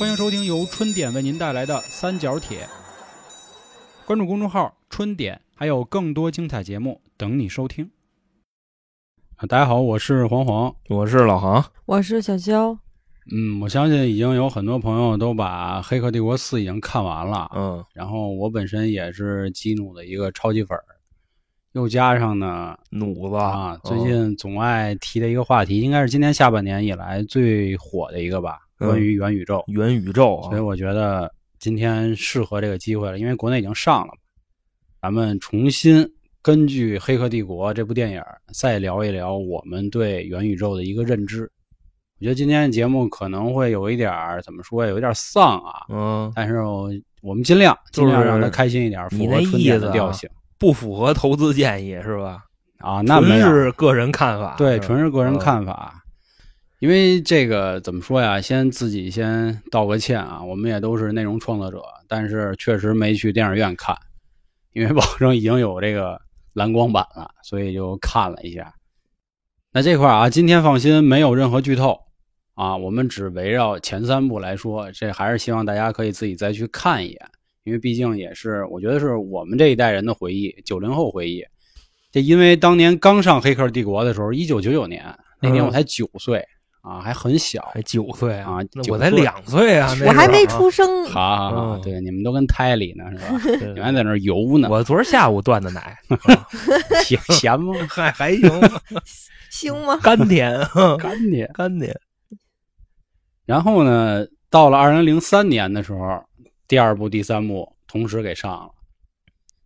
欢迎收听由春点为您带来的《三角铁》，关注公众号“春点”，还有更多精彩节目等你收听。啊，大家好，我是黄黄，我是老航，我是小肖。嗯，我相信已经有很多朋友都把《黑客帝国四》已经看完了，嗯，然后我本身也是基努的一个超级粉儿，又加上呢弩子。啊，最嗯近总爱提的一个话题，应该是今年下半年以来最火的一个吧，关于元宇宙。元宇宙啊，所以我觉得今天适合这个机会了，因为国内已经上了，咱们重新根据《黑客帝国》这部电影再聊一聊我们对元宇宙的一个认知。我觉得今天的节目可能会有一点儿怎么说，有一点丧啊，嗯，但是我我们尽量尽就是量让它开心一点，符合春天意思啊的调性不符合投资建议是吧？啊。那没纯有，是个人看法，对，纯是个人。嗯看法。因为这个怎么说呀？先自己先道个歉啊，我们也都是内容创作者，但是确实没去电影院看，因为保证已经有这个蓝光版了，所以就看了一下。那这块儿啊，今天放心，没有任何剧透啊，我们只围绕前三部来说，这还是希望大家可以自己再去看一眼，因为毕竟也是我觉得是我们这一代人的回忆，九零后回忆。这因为当年刚上《黑客帝国》的时候，一九九九年那年我才九岁、啊，还很小。还九岁啊岁我才两岁啊，我还没出生，好好好，嗯对，你们都跟胎里呢，是吧？对你们还在那儿游呢，我昨儿下午断的奶，咸咸吗？还还行，行吗？甘甜，干甜。甘甜。然后呢，到了二零零三年的时候，第二部、第三部同时给上了。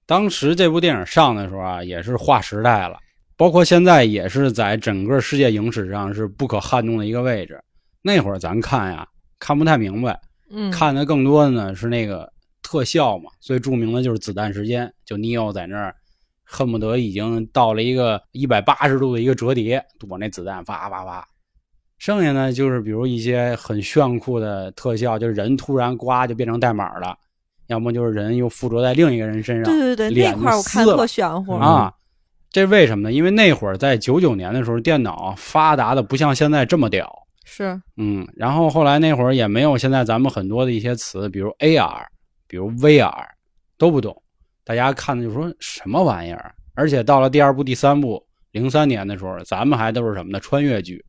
当时这部电影上的时候啊，也是划时代了，包括现在也是在整个世界影史上是不可撼动的一个位置。那会儿咱看呀，看不太明白，嗯，看的更多的呢是那个特效嘛，最著名的就是子弹时间，就尼奥在那儿恨不得已经到了一个一百八十度的一个折叠，躲那子弹啪啪啪。剩下呢就是比如一些很炫酷的特效，就是人突然呱就变成代码了，要么就是人又附着在另一个人身上。对对对，脸那块儿我看特玄乎。啊，这为什么呢？因为那会儿在九九年的时候，电脑发达的不像现在这么屌。是，嗯，然后后来那会儿也没有现在咱们很多的一些词，比如 AR，比如 VR，都不懂，大家看的就说什么玩意儿。而且到了第二部、第三部，零三年的时候，咱们还都是什么呢？穿越剧，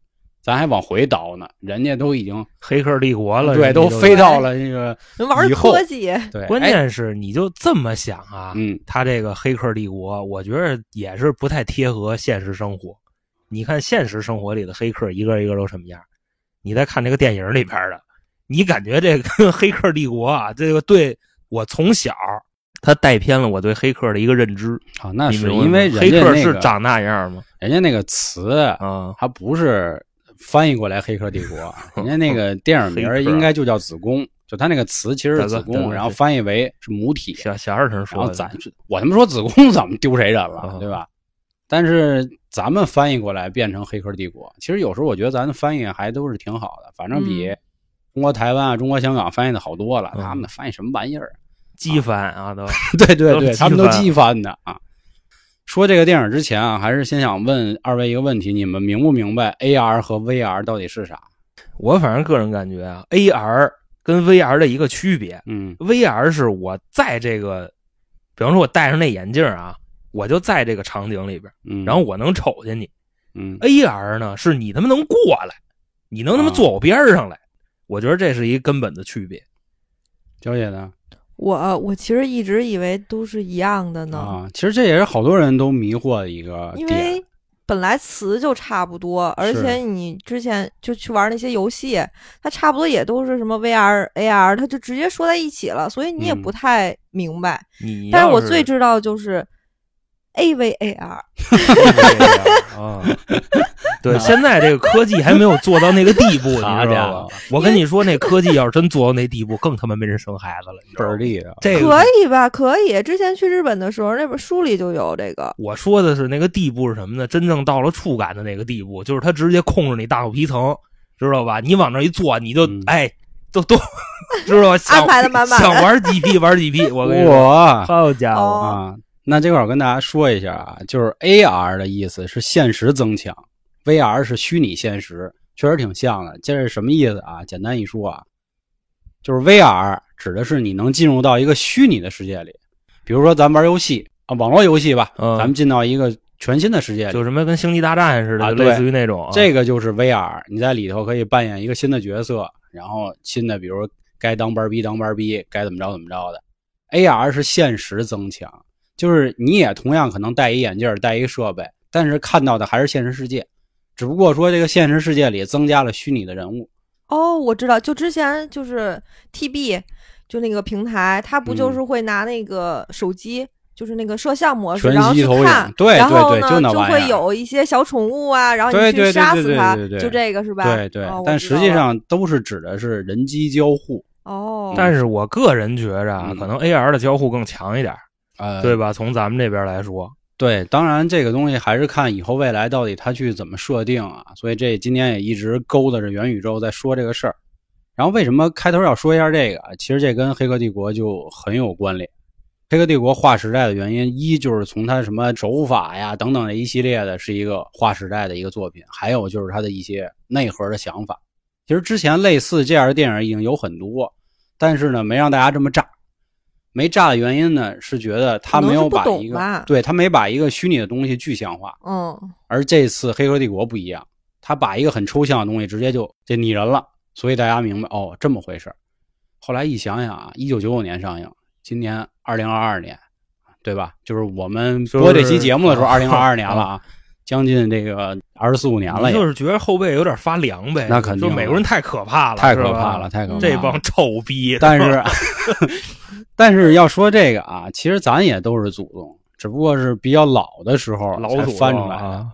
咱还往回倒呢，人家都已经黑客帝国了，对，都都飞到了那个玩以后科技，对，关哎键是你就这么想啊，嗯，他这个黑客帝国，我觉得也是不太贴合现实生活。你看现实生活里的黑客一个一个都什么样？你再看这个电影里边的，你感觉这个 黑客帝国啊，这个对我从小他带偏了我对黑客的一个认知。啊，那是因为人黑客家那个是长那样吗？人家那个词啊，它不是翻译过来“黑客帝国”，人家那个电影名应该就叫子宫，就他那个词其实是子宫，然后翻译为是母体，小小二声然说咱我他妈说子宫怎么丢谁人了，啊对吧？但是咱们翻译过来变成“黑客帝国”，其实有时候我觉得咱的翻译还都是挺好的，反正比嗯中国台湾啊、中国香港翻译的好多了。嗯他们的翻译什么玩意儿？机翻啊都。对 对对，他们都机翻的啊。说这个电影之前啊，还是先想问二位一个问题：你们明不明白 AR 和 VR 到底是啥？我反正个人感觉啊，AR 跟 VR 的一个区别嗯，VR 是我在这个，比方说我戴上那眼镜啊，我就在这个场景里边，嗯，然后我能瞅见你。嗯 AR 呢，是你他妈能过来，你能他妈啊坐我边上来。我觉得这是一根本的区别。娇姐呢？我我其实一直以为都是一样的呢，啊，其实这也是好多人都迷惑的一个因。为本来词就差不多，而且你之前就去玩那些游戏，它差不多也都是什么 VR、AR，它就直接说在一起了，所以你也嗯不太明白。你但是我最知道就是 AVAR，啊，对，现在这个科技还没有做到那个地步，你知道伙吧？我跟你说，那科技要是真做到那地步，更他妈没人生孩子了？倍儿厉害。这个可以吧？可以。之前去日本的时候，那本书里就有这个。我说的是那个地步是什么呢？真正到了触感的那个地步，就是它直接控制你大脑皮层，知道吧？你往那一坐，你就、嗯哎，都都知道吧？想安排的满满的想玩几批玩几批。我跟你说，好家伙，哦啊，那这块儿我跟大家说一下啊，就是 AR 的意思是现实增强，VR 是虚拟现实，确实挺像的。这是什么意思啊？简单一说啊，就是 VR 指的是你能进入到一个虚拟的世界里，比如说咱玩游戏啊，网络游戏吧，嗯咱们进到一个全新的世界里，就什么跟星际大战似的，类似于那种。这个就是 VR，你在里头可以扮演一个新的角色，然后新的，比如该当班逼当班逼，该怎么着怎么着的。AR 是现实增强，就是你也同样可能戴一眼镜，戴一个设备，但是看到的还是现实世界，只不过说这个现实世界里增加了虚拟的人物。哦，我知道，就之前就是 TB，就那个平台，它不就是会拿那个手机，就是那个摄像模式，全然后息投影去看，对然后对对呢会就那玩意儿有一些小宠物啊，然后你去杀死它，就这个是吧？对对，哦但实际上都是指的是人机交互，哦，但是我个人觉着啊，嗯可能 AR 的交互更强一点，呃，对吧？从咱们这边来说，对，当然这个东西还是看以后未来到底它去怎么设定啊。所以这今天也一直勾搭着元宇宙在说这个事儿。然后为什么开头要说一下这个？其实这跟《黑客帝国》就很有关联。《黑客帝国》划时代的原因，一就是从它什么手法呀等等的一系列的，是一个划时代的一个作品；还有就是它的一些内核的想法。其实之前类似这样的电影已经有很多，但是呢，没让大家这么炸。没炸的原因呢，是觉得他没有把一个对他没把一个虚拟的东西具象化，嗯，而这次《黑客帝国》不一样，他把一个很抽象的东西直接就就拟人了，所以大家明白哦这么回事儿后来一想想啊，一九九九年上映，今年二零二二年，对吧？就是我们播这期节目的时候，二零二二年了啊，将近这个二十四五年了，你就是觉得后背有点发凉呗。那肯定就美国人太可怕了，太可怕了，太可怕了。这帮臭逼。但是，但是要说这个啊，其实咱也都是祖宗，只不过是比较老的时候才翻出来的。啊，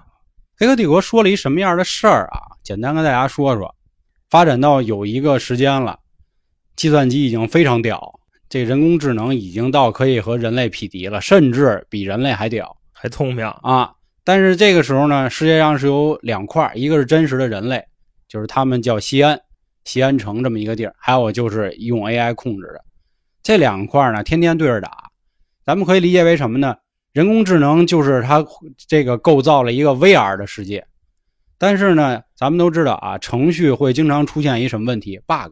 黑客帝国说了一什么样的事儿啊？简单跟大家说说。发展到有一个时间了，计算机已经非常屌，这人工智能已经到可以和人类匹敌了，甚至比人类还屌还聪明，啊！但是这个时候呢，世界上是有两块，一个是真实的人类，就是他们叫西安，西安城这么一个地儿，还有就是用 AI 控制的。这两块呢，天天对着打。咱们可以理解为什么呢？人工智能就是它这个构造了一个 VR 的世界，但是呢，咱们都知道啊，程序会经常出现一什么问题？bug，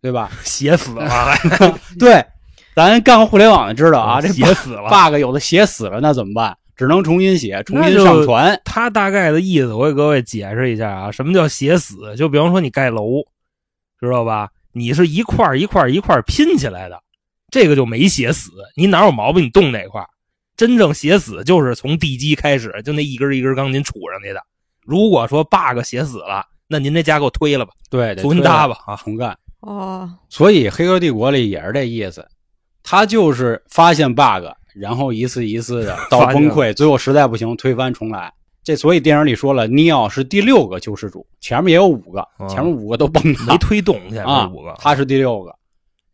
对吧？写死了，对，咱干过互联网的知道啊，这写死了。bug 有的写死了，那怎么办？只能重新写，重新上传。他大概的意思，我给各位解释一下啊，什么叫写死？就比方说你盖楼，知道吧？你是一块一块一块拼起来的，这个就没写死。你哪有毛病？你动哪块儿？真正写死就是从地基开始，就那一根一根钢筋杵上去的。如果说 bug 写死了，那您这家给我推了吧，对，得重新推了搭吧啊！重干。哦，所以《黑客帝国》里也是这意思，他就是发现 bug，然后一次一次的到崩溃，最后实在不行推翻重来。这所以电影里说了，尼奥是第六个救世主，前面也有五个，啊前面五个都崩没推动去啊这五个，，他是第六个。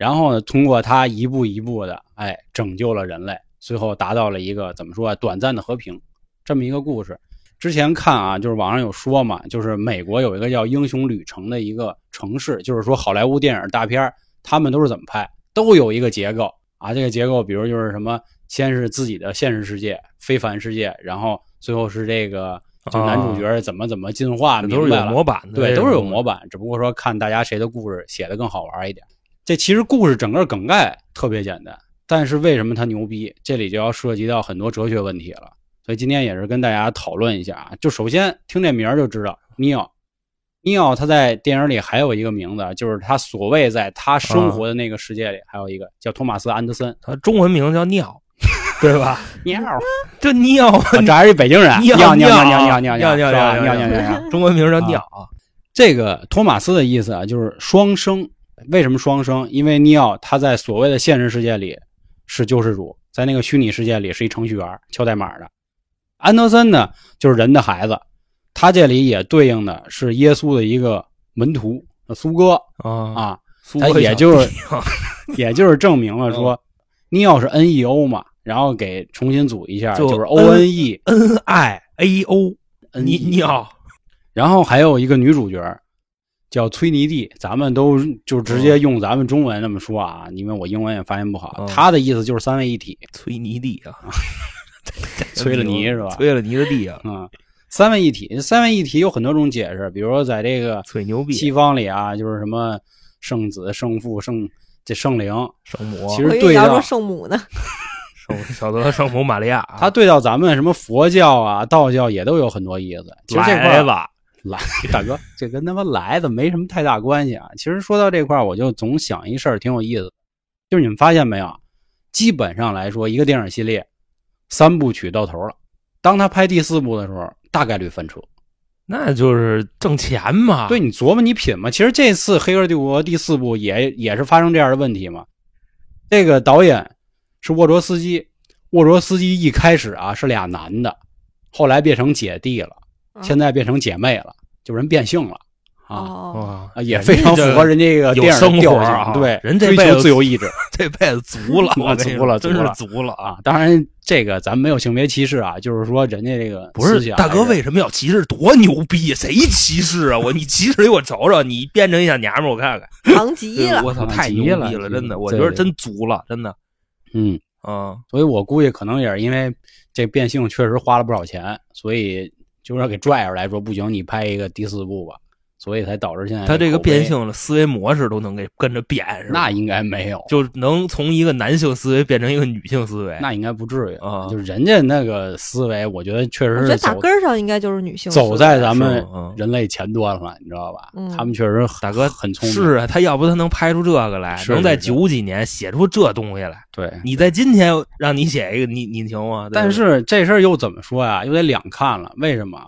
然后呢，通过他一步一步的，哎，拯救了人类，最后达到了一个怎么说啊，短暂的和平，这么一个故事。之前看啊，就是网上有说嘛，就是美国有一个叫《英雄旅程》的一个城市，就是说好莱坞电影大片他们都是怎么拍，都有一个结构啊。这个结构，比如就是什么，先是自己的现实世界、非凡世界，然后最后是这个就男主角怎么怎么进化，这都是有模板的，对，都是有模板。板，只不过说看大家谁的故事写的更好玩一点。这其实故事整个梗概特别简单，但是为什么它牛逼？这里就要涉及到很多哲学问题了。所以今天也是跟大家讨论一下啊。就首先听这名儿就知道，尼奥，尼奥他在电影里还有一个名字，就是他所谓在他生活的那个世界里，还有一个叫托马斯·安德森。他中文名叫尿，对吧？尿，这尿，啊这还是北京人，尿尿尿尿尿尿尿尿尿尿尿尿尿尿。中文名叫尿啊。这个托马斯的意思啊，就是双生。为什么双生？因为尼奥他在所谓的现实世界里是救世主，在那个虚拟世界里是一程序员，敲代码的。安德森呢，就是人的孩子，他这里也对应的是耶稣的一个门徒苏哥啊，苏格小也就是 也就是证明了说，尼奥是 N E O 嘛，然后给重新组一下，就就是 O N E N I A O，N 你 E 尿然后还有一个女主角叫崔妮蒂，咱们都就直接用咱们中文这么说啊，因为我英文也发音不好。嗯她的意思就是三位一体，崔泥地啊，崔了泥是吧？崔了泥的地啊，嗯，三位一体，三位一体有很多种解释，比如说在这个吹牛逼西方里啊，就是什么圣子、圣父、圣这圣灵，圣母，其我实对到圣母呢。圣小德圣母玛利亚，他对到咱们什么佛教啊、道教也都有很多意思。其实这块儿来吧，来，大哥，这跟他妈来的没什么太大关系啊。其实说到这块儿，我就总想一事儿，挺有意思的，就是你们发现没有？基本上来说，一个电影系列三部曲到头了，当他拍第四部的时候，大概率翻车。那就是挣钱嘛。对你琢磨，你品嘛。其实这次《黑客帝国》第四部也也是发生这样的问题嘛。这个导演是沃卓斯基，沃卓斯基一开始啊是俩男的，后来变成姐弟了，嗯现在变成姐妹了，就人变性了啊。也非常符合人家这个有电影调性，活啊对，追求人这辈子自由意志 这辈子足了，足了说真是足了足了啊！啊。当然，这个咱没有性别歧视啊，就是说人家这个不是大哥，为什么要歧视？多牛逼呀！谁歧视啊？我你歧视给我瞅瞅，你变成一小娘们儿，我看看。忙极了。我操，啊太牛逼了，真的，我觉得对真足了，真的。嗯，嗯，所以我估计可能也是因为这变性确实花了不少钱，所以就是给拽出来说不行，你拍一个第四部吧，所以才导致现在他这个变性的思维模式都能给跟着变，是吧？那应该没有，就能从一个男性思维变成一个女性思维。那应该不至于啊就是人家那个思维，我觉得确实我觉得是走打根儿上应该就是女性，走在咱们人类前端了，你知道吧？嗯他们确实大哥很聪明，是啊，他要不他能拍出这个来，是能在九几年写出这东西来。对。你在今天让你写一个，你你行吗？但是这事儿又怎么说呀？又得两看了。为什么？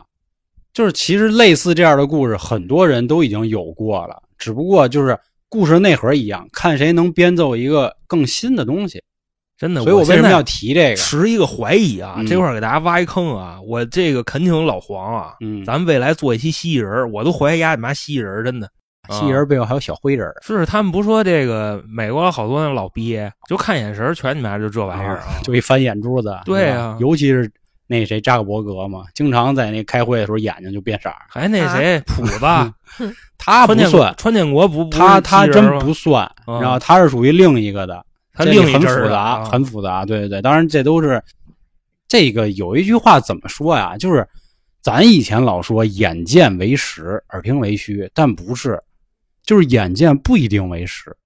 就是其实类似这样的故事，很多人都已经有过了，只不过就是故事内核一样，看谁能编奏一个更新的东西。真的，所以我为什么要提这个？持一个怀疑啊，嗯这块儿给大家挖一坑啊！我这个恳请老黄啊，嗯，咱们未来做一期蜥蜴人儿，我都怀疑丫你妈蜥蜴人儿，真的。蜥蜴人背后还有小灰人儿是他们不说这个美国好多那老鳖，就看眼神全你妈就这玩意儿啊，就一翻眼珠子。对啊尤其是那谁扎克伯格嘛，经常在那开会的时候眼睛就变色儿。还那谁普子，他不川建国算，川建国不他他真不算，嗯然后他是属于另一个的。他这个很另一阵儿的复杂，啊很复杂。对对对，当然这都是这个有一句话怎么说呀？就是咱以前老说眼见为实，耳听为虚，但不是，就是眼见不一定为实，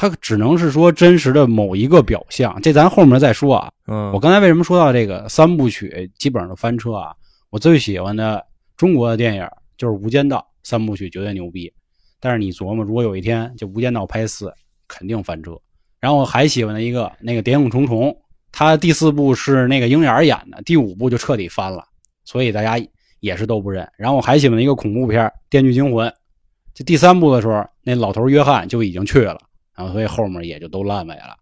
它只能是说真实的某一个表象。这咱后面再说啊。嗯，我刚才为什么说到这个三部曲基本上都翻车啊？我最喜欢的中国的电影就是《无间道》三部曲，绝对牛逼。但是你琢磨，如果有一天就《无间道》拍四，肯定翻车。然后我还喜欢的一个那个《谍影重重》，它第四部是那个鹰眼演的，第五部就彻底翻了，所以大家也是都不认。然后我还喜欢的一个恐怖片《电锯惊魂》，这第三部的时候，那老头约翰就已经去了，然后所以后面也就都烂尾了。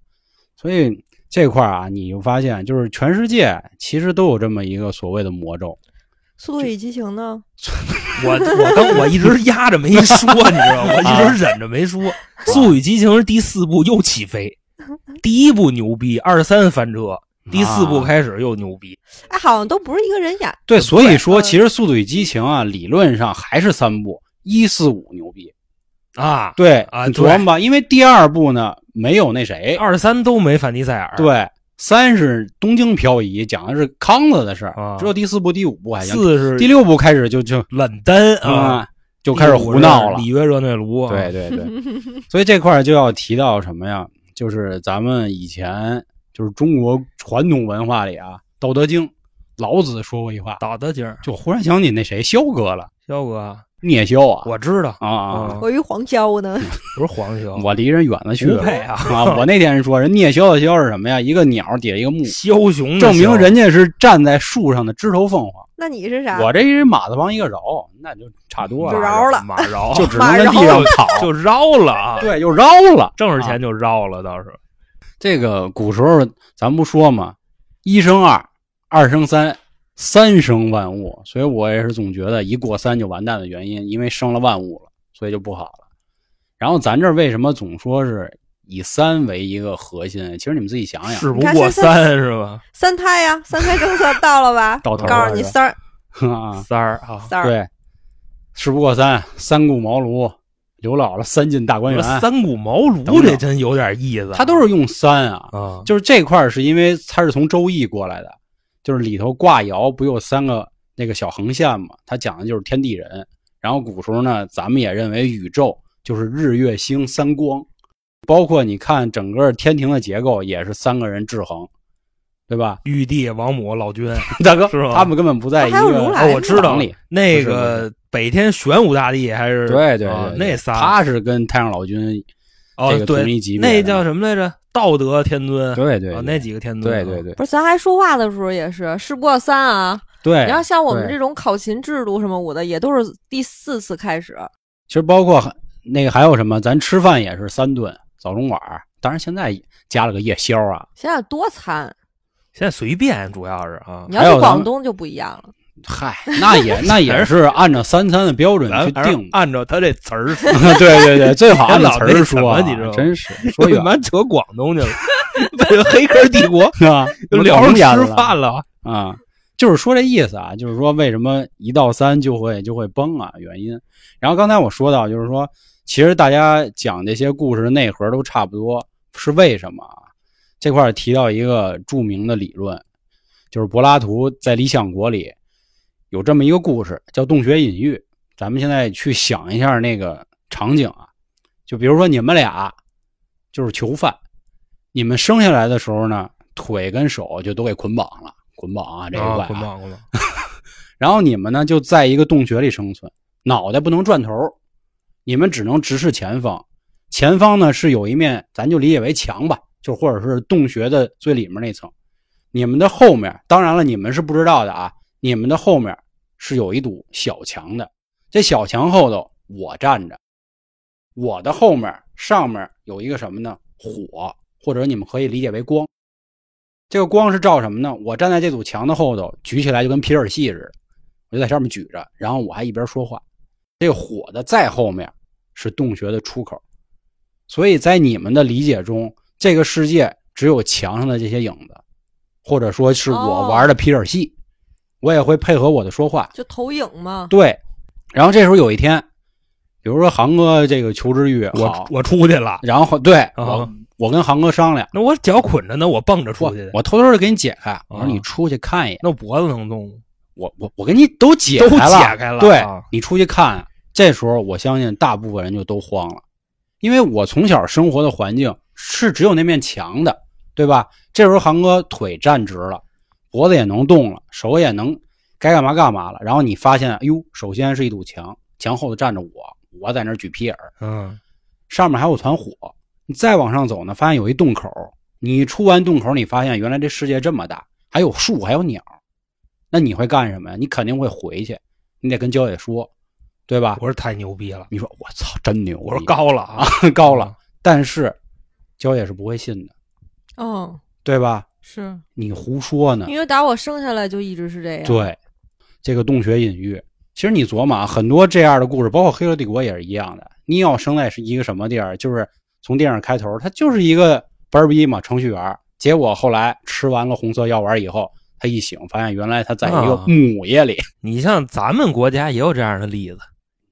所以这块儿啊，你就发现，就是全世界其实都有这么一个所谓的魔咒。速度与激情呢？我我刚我一直压着没说，你知道吗？我一直忍着没说。《速度与激情》是第四部又起飞，第一部牛逼，二三翻车，第四部开始又牛逼。哎，好像都不是一个人演。对，所以说嗯其实《速度与激情》啊，理论上还是三部，一四五牛逼。啊，对啊你琢磨吧，因为第二部呢没有那谁，二三都没范迪塞尔，，对，三是东京漂移，讲的是康子的事儿，啊只有第四部、第五部还行，四是第六部开始就就冷丹啊，啊就开始胡闹了里。约热内卢啊，对对对，所以这块儿就要提到什么呀？就是咱们以前就是中国传统文化里啊，《道德经》，老子说过一话，道德经，就忽然想起那谁萧哥了，萧哥，聂萧啊，我知道，啊我以为黄潇呢，不是黄肖，我离人远了去了。不配啊，啊！我那天说人聂萧的萧是什么呀？一个鸟底下一个木，枭雄证明人家是站在树上的枝头凤凰。那你是啥？我这一马字旁一个饶，那就差多了，就饶了。马饶就只能在地上 跑，就饶了啊，对，又饶了。挣着钱就饶了，倒是。这个古时候咱不说嘛，一生二，二生三，三生万物，所以我也是总觉得一过三就完蛋的原因，因为生了万物了，所以就不好了。然后咱这儿为什么总说是以三为一个核心？其实你们自己想想，事不过三是吧？三胎呀，三胎政策到了吧？到头了告诉你三儿。啊，三儿啊，三儿，对，事不过三，三顾茅庐，刘姥姥三进大观园，三顾茅庐这真有点意思啊，他都是用三啊，啊，就是这块儿是因为他是从《周易》过来的，就是里头卦爻不有三个那个小横线嘛，它讲的就是天地人。然后古时候呢，咱们也认为宇宙就是日月星三光，包括你看整个天庭的结构也是三个人制衡，对吧？玉帝、王母、老君，大哥，是吧他们根本不在一还有如个来哦，我知道里。那个北天玄武大帝还是对对啊对，对那仨他是跟太上老君哦这个同对一级别那叫什么来着？道德天尊，啊，对对对那几个天尊，对对对不是，咱还说话的时候也是事不过三啊。对。你要像我们这种考勤制度什么我的，也都是第四次开始。其实包括那个还有什么，咱吃饭也是三顿，早中晚，当然现在加了个夜宵啊。现在多餐，现在随便，主要是啊你，要去广东就不一样了。嗨，那也那也是按照三餐的标准去定。按照他这词儿说，对对对，最好按照词儿说啊，你知道吗真是说远为什么扯广东去了？黑客帝国是 吧？就聊着上吃饭了，啊，就是说这意思啊，就是说为什么一到三就会就会崩啊，原因。然后刚才我说到，就是说，其实大家讲这些故事的内核都差不多，是为什么啊？这块提到一个著名的理论，就是柏拉图在《理想国》里有这么一个故事，叫洞穴隐喻。咱们现在去想一下那个场景啊，就比如说你们俩就是囚犯，你们生下来的时候呢，腿跟手就都给捆绑了，捆绑啊，这一块、啊，捆绑捆绑，然后你们呢就在一个洞穴里生存，脑袋不能转头，你们只能直视前方。前方呢是有一面，咱就理解为墙吧，就或者是洞穴的最里面那层。你们的后面，当然了，你们是不知道的啊，你们的后面是有一堵小墙的。这小墙后头我站着，我的后面上面有一个什么呢？火，或者你们可以理解为光。这个光是照什么呢？我站在这堵墙的后头，举起来就跟皮尔戏似的，我就在上面举着，然后我还一边说话。这个火的再后面是洞穴的出口，所以在你们的理解中，这个世界只有墙上的这些影子，或者说是我哦玩的皮尔戏，我也会配合我的说话。就投影嘛。对，然后这时候有一天，比如说航哥这个求知欲好。我，我出去了，然后对啊。我我跟航哥商量，那我脚捆着呢，我蹦着出我去的，我偷偷的给你解开，我说啊你出去看一眼，那脖子能动吗？我我我给你都解都开了，解开了对啊。你出去看，这时候我相信大部分人就都慌了，因为我从小生活的环境是只有那面墙的，对吧？这时候航哥腿站直了，脖子也能动了，手也能该干嘛干嘛了。然后你发现，哎呦，首先是一堵墙，墙后头站着我，我在那儿举皮尔，嗯，上面还有团火。你再往上走呢，发现有一洞口。你出完洞口，你发现原来这世界这么大，还有树，还有鸟。那你会干什么呀？你肯定会回去，你得跟焦野说，对吧我？说太牛逼了，你说我操，真牛！我说高了啊，高了，但是焦野是不会信的，哦，对吧？是你胡说呢。因为打我生下来就一直是这样。，对，这个洞穴隐喻，其实你琢磨啊，很多这样的故事，包括《黑客帝国》也是一样的。你要生在是一个什么地儿？就是从电影开头，他就是一个班儿逼嘛，程序员。结果后来吃完了红色药丸以后，他一醒，发现原来他在一个啊母夜里。你像咱们国家也有这样的例子，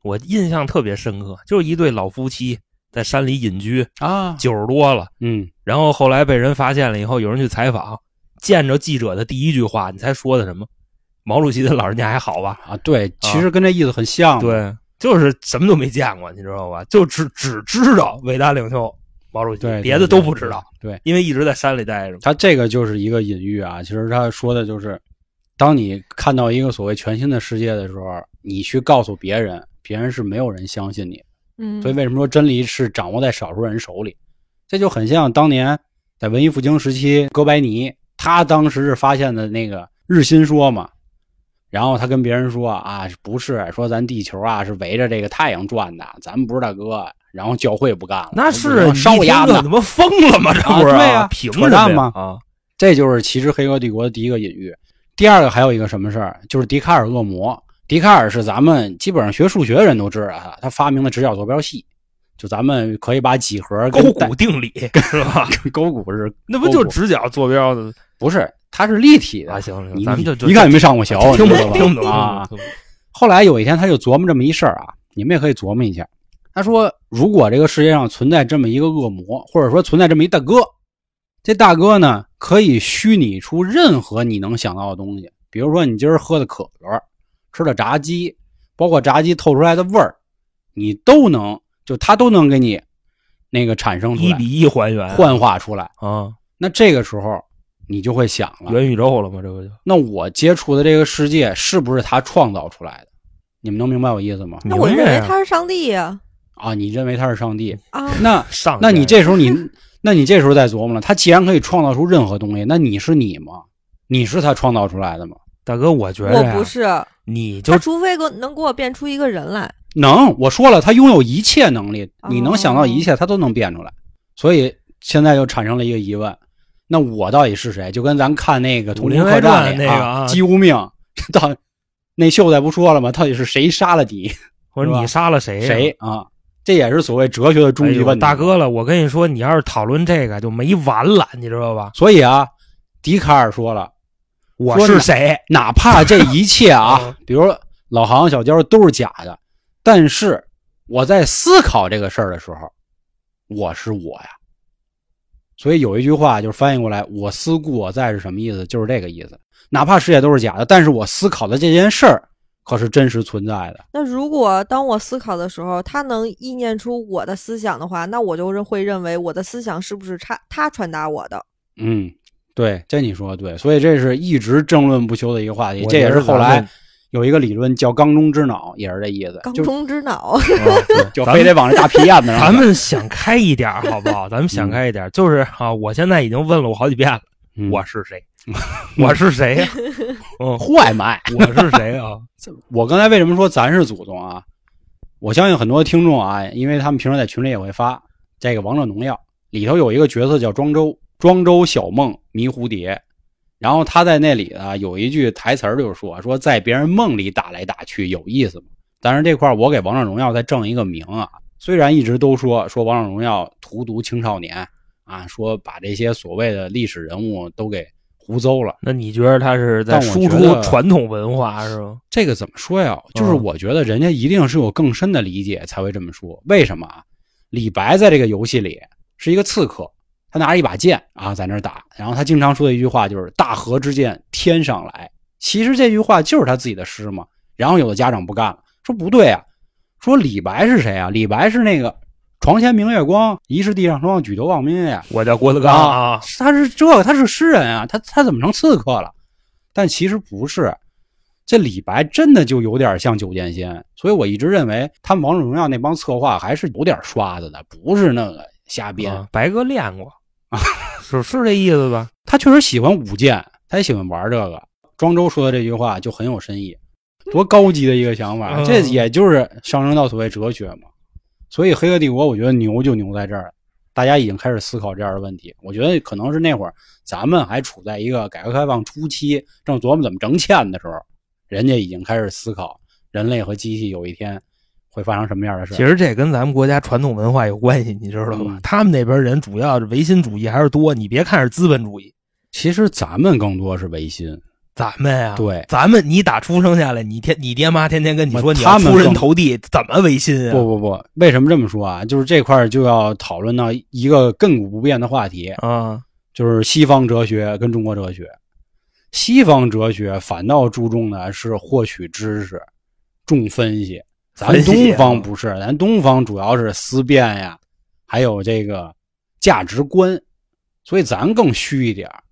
我印象特别深刻，就是一对老夫妻在山里隐居，啊，九十多了，嗯，然后后来被人发现了以后，有人去采访，见着记者的第一句话，你猜说的什么？毛主席的老人家还好吧？啊，对，其实跟这意思很像。，对，就是什么都没见过，你知道吧？就只只知道伟大领袖毛主席，对，别的都不知道，。对，对因为一直在山里待着。他这个就是一个隐喻啊。其实他说的就是，当你看到一个所谓全新的世界的时候，你去告诉别人，别人是没有人相信你的。嗯，所以为什么说真理是掌握在少数人手里？这就很像当年在文艺复兴时期，哥白尼他当时是发现的那个日心说嘛，然后他跟别人说啊，不是说咱地球啊是围着这个太阳转的，咱们不是大哥。然后教会不干了，那是烧鸭子子，他妈疯了吗？这啊不是？对呀凭什么呀扯淡吗啊，这就是其实《黑客帝国》的第一个隐喻。第二个还有一个什么事儿，就是笛卡尔恶魔。笛卡尔是咱们基本上学数学的人都知道他，他发明的直角坐标系，就咱们可以把几何勾股定理 是吧？勾股是那不就直角坐标的不是？它是立体的。啊？行行，你咱们就就一看你没上过学，听不懂，听不懂啊。听不懂后来有一天，他就琢磨这么一事儿啊，你们也可以琢磨一下。他说，如果这个世界上存在这么一个恶魔，或者说存在这么一大哥，这大哥呢可以虚拟出任何你能想到的东西，比如说你今儿喝的可乐，吃的炸鸡，包括炸鸡透出来的味儿，你都能就它都能给你那个产生出来，一比一还原幻化出来。啊，那这个时候你就会想了，元宇宙了吗？这不就那我接触的这个世界是不是他创造出来的？你们能明白我意思吗？那我认为他是上帝呀啊，你认为他是上帝？啊！那上那你这时候你，那你这时候再琢磨了，他既然可以创造出任何东西，那你是你吗？你是他创造出来的吗？大哥，我觉得呀我不是，你就他除非给能给我变出一个人来。能，我说了，他拥有一切能力，哦你能想到一切，他都能变出来。所以现在就产生了一个疑问：那我到底是谁？就跟咱看那个《土林客栈》里那个啊姬无命，到那秀才不说了吗？到底是谁杀了你？是吧我说你杀了谁呀？谁啊？这也是所谓哲学的终极问题。大哥了，我跟你说，你要是讨论这个就没完了，你知道吧？所以啊，笛卡尔说了，我是谁？哪怕 这一切啊嗯，比如老航、小娇都是假的，但是我在思考这个事儿的时候，我是我呀。所以有一句话就是翻译过来“我思故我在”是什么意思？就是这个意思。哪怕世界都是假的，但是我思考的这件事儿可是真实存在的。那如果当我思考的时候，他能意念出我的思想的话，那我就是会认为我的思想是不是他他传达我的？嗯，对，这你说的对。所以这是一直争论不休的一个话题。这也是后来有一个理论叫“缸中之脑”，也是这意思，就缸中之脑，就非得往这大皮燕子上。咱们想开一点好不好？咱们想开一点，就是啊，我现在已经问了我好几遍了，嗯 我是谁？我是谁呀？嗯，坏麦。我是谁啊？我刚才为什么说咱是祖宗啊？我相信很多听众啊，因为他们平时在群里也会发这个《王者荣耀》，里头有一个角色叫庄周，庄周小梦迷蝴蝶，然后他在那里呢有一句台词儿就是说说在别人梦里打来打去有意思吗？但是这块儿我给《王者荣耀》再正一个名啊，虽然一直都说说《王者荣耀》荼毒青少年啊，说把这些所谓的历史人物都给胡诌了。那你觉得他是在输出传统文化是吗？这个怎么说呀？就是嗯我觉得人家一定是有更深的理解才会这么说。为什么啊？李白在这个游戏里是一个刺客，他拿着一把剑啊在那儿打，然后他经常说的一句话就是“大河之剑天上来”。其实这句话就是他自己的诗嘛。然后有的家长不干了，说不对啊，说李白是谁啊？李白是那个“床前明月光，疑是地上霜，举头望明月”。我叫郭德纲啊，他是这个，他是诗人啊，他他怎么成刺客了？但其实不是，这李白真的就有点像九剑仙，所以我一直认为他们王者荣耀那帮策划还是有点刷子的，不是那个瞎编。啊白哥练过 啊，是是这意思吧？他确实喜欢舞剑，他也喜欢玩这个。庄周说的这句话就很有深意，多高级的一个想法，嗯这也就是上升到所谓哲学嘛。所以《黑客帝国》我觉得牛就牛在这儿，大家已经开始思考这样的问题。我觉得可能是那会儿咱们还处在一个改革开放初期，正琢磨怎么挣钱的时候，人家已经开始思考人类和机器有一天会发生什么样的事。其实这跟咱们国家传统文化有关系，你知道吧？嗯他们那边人主要是唯心主义还是多，你别看是资本主义，其实咱们更多是唯心，咱们呀，对咱们你打出生下来，你天你爹妈天天跟你说我你要出人头地，怎么唯心啊？不不不，为什么这么说啊？就是这块就要讨论到一个亘古不变的话题，啊，就是西方哲学跟中国哲学。西方哲学反倒注重的是获取知识，重分析。咱东啊方不是，咱东方主要是思辨呀，还有这个价值观，所以咱更虚一点儿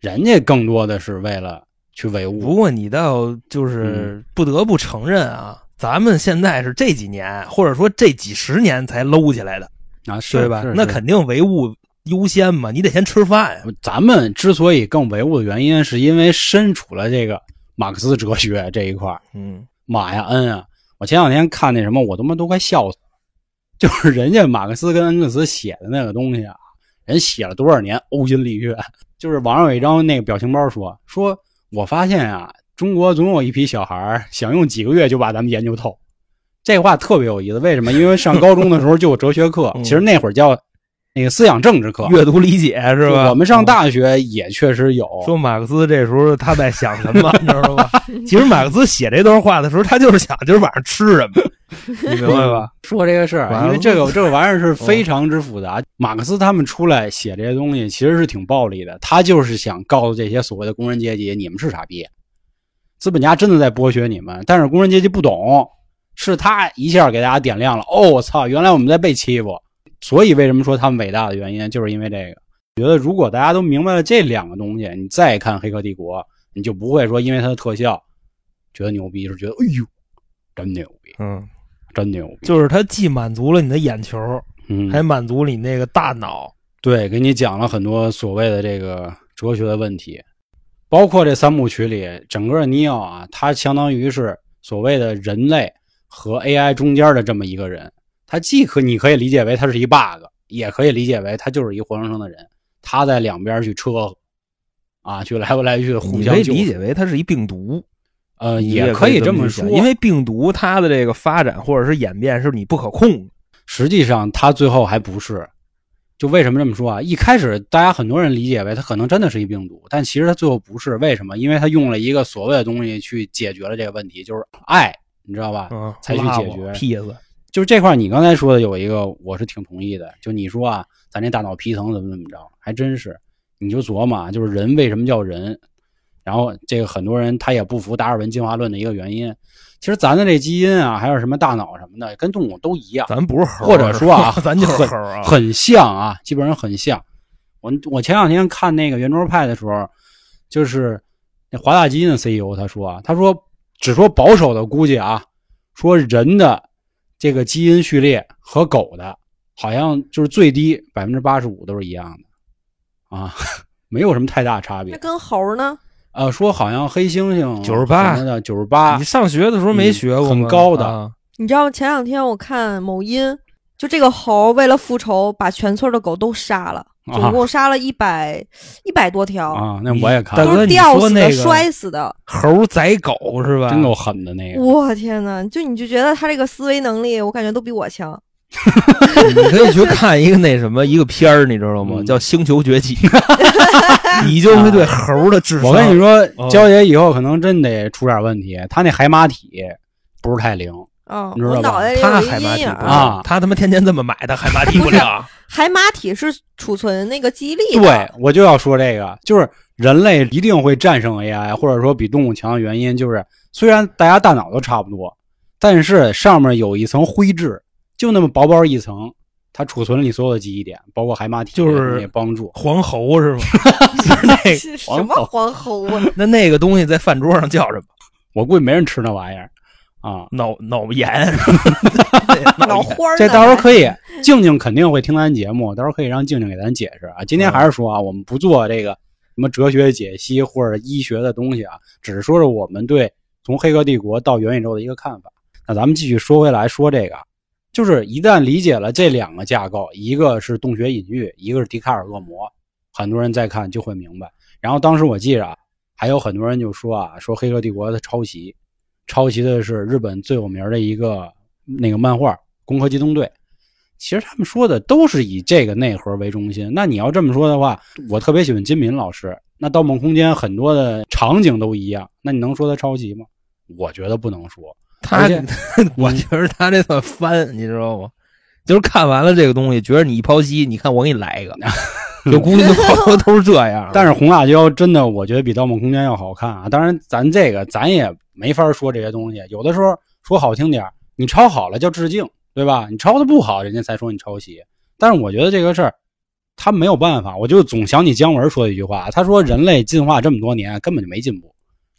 人家更多的是为了去维护。不过你倒就是不得不承认啊，咱们现在是这几年或者说这几十年才搂起来的，啊，是对吧那肯定唯物优先嘛，你得先吃饭。咱们之所以更唯物的原因，是因为身处了这个马克思哲学这一块儿嗯，马呀，恩啊！我前两天看那什么，我他妈都快笑死了。就是人家马克思跟恩格斯写的那个东西啊，人写了多少年，呕心沥血。就是网上有一张那个表情包说，说我发现啊，中国总有一批小孩想用几个月就把咱们研究透。这话特别有意思，为什么？因为上高中的时候就有哲学课，嗯其实那会儿叫那个思想政治课，阅读理解是吧？我们上嗯大学也确实有。说马克思这时候他在想什么，你知道吧？其实马克思写这段话的时候，他就是想今儿晚上吃什么，你明白吧？说这个事儿，因为这个 这个玩意儿是非常之复杂。马克思他们出来写这些东西，其实是挺暴力的。他就是想告诉这些所谓的工人阶级，你们是傻逼，资本家真的在剥削你们，但是工人阶级不懂，是他一下给大家点亮了。哦，我操，原来我们在被欺负。所以为什么说他们伟大的原因，就是因为这个。觉得如果大家都明白了这两个东西，你再看《黑客帝国》，你就不会说因为它的特效觉得牛逼，是觉得哎呦真牛逼，嗯，真牛逼。就是它既满足了你的眼球，嗯，还满足了你那个大脑。对，给你讲了很多所谓的这个哲学的问题，包括这三部曲里，整个尼奥啊，他相当于是所谓的人类和 AI 中间的这么一个人。他既可你可以理解为它是一 bug，也可以理解为他就是一活生生的人。他在两边去车，啊，去来回来去互相。可以理解为它是一病毒，呃，也可以这么说，因为病毒它的这个发展或者是演变是你不可控。实际上，它最后还不是。就为什么这么说啊？一开始大家很多人理解为它可能真的是一病毒，但其实它最后不是。为什么？因为它用了一个所谓的东西去解决了这个问题，就是爱，你知道吧？嗯，才去解决。就是这块，你刚才说的有一个，我是挺同意的。就你说啊，咱这大脑皮层怎么怎么着，还真是。你就琢磨，就是人为什么叫人？然后这个很多人他也不服达尔文进化论的一个原因。其实咱的这基因啊，还有什么大脑什么的，跟动物都一样。咱不是猴，或者说啊，咱就是猴啊，很像啊，基本上很像。我我前两天看那个圆桌派的时候，就是那华大基因的 CEO 他说啊，他说只说保守的估计啊，说人的这个基因序列和狗的，好像就是最低百分之八十五都是一样的啊，没有什么太大差别。那跟猴呢？呃，说好像黑猩猩九十八的九十八，你上学的时候没学过很高的。你知道前两天我看某音，就这个猴为了复仇，把全村的狗都杀了，总共杀了一百一百多条啊。那我也看，都是吊死的、摔死的。猴宰狗是吧？真够狠的那个。我天呐，就你就觉得他这个思维能力，我感觉都比我强。你可以去看一个那什么一个片儿，你知道吗？叫《星球崛起 》，你就会对猴的智商。我跟你说，娇姐以后可能真得出点问题。他那海马体不是太灵，哦，你知道吧？他海马体啊，他他妈天天这么买的海马体不灵。海马体是储存那个记忆力。对，我就要说这个，就是人类一定会战胜 AI，或者说比动物强的原因，就是虽然大家大脑都差不多，但是上面有一层灰质。就那么薄薄一层，它储存了你所有的记忆点，包括海马体，就是帮助黄喉是吗？那 什么黄喉啊？那那个东西在饭桌上叫什么？我估计没人吃那玩意儿啊，脑脑炎，脑花儿。这到时候可以，静静肯定会听咱节目，到时候可以让静静给咱解释啊。今天还是说啊，我们不做这个什么哲学解析或者医学的东西啊，只是说说我们对从《黑客帝国》到元宇宙的一个看法。那咱们继续说回来说这个。就是一旦理解了这两个架构，一个是洞穴隐喻，一个是笛卡尔恶魔，很多人再看就会明白。然后当时我记着啊，还有很多人就说啊，说《黑客帝国》的抄袭，抄袭的是日本最有名的一个那个漫画《攻壳机动队》。其实他们说的都是以这个内核为中心。那你要这么说的话，我特别喜欢金敏老师。那《盗梦空间》很多的场景都一样，那你能说他抄袭吗？我觉得不能说。他，我觉得他这算翻，你知道吗？就是看完了这个东西，觉得你一剖析，你看我给你来一个，就估计好多都是这样。但是红辣椒真的，我觉得比《盗梦空间》要好看啊。当然，咱这个咱也没法说这些东西。有的时候说好听点你抄好了叫致敬，对吧？你抄的不好，人家才说你抄袭。但是我觉得这个事儿，他没有办法。我就总想起姜文说的一句话，他说：“人类进化这么多年，根本就没进步。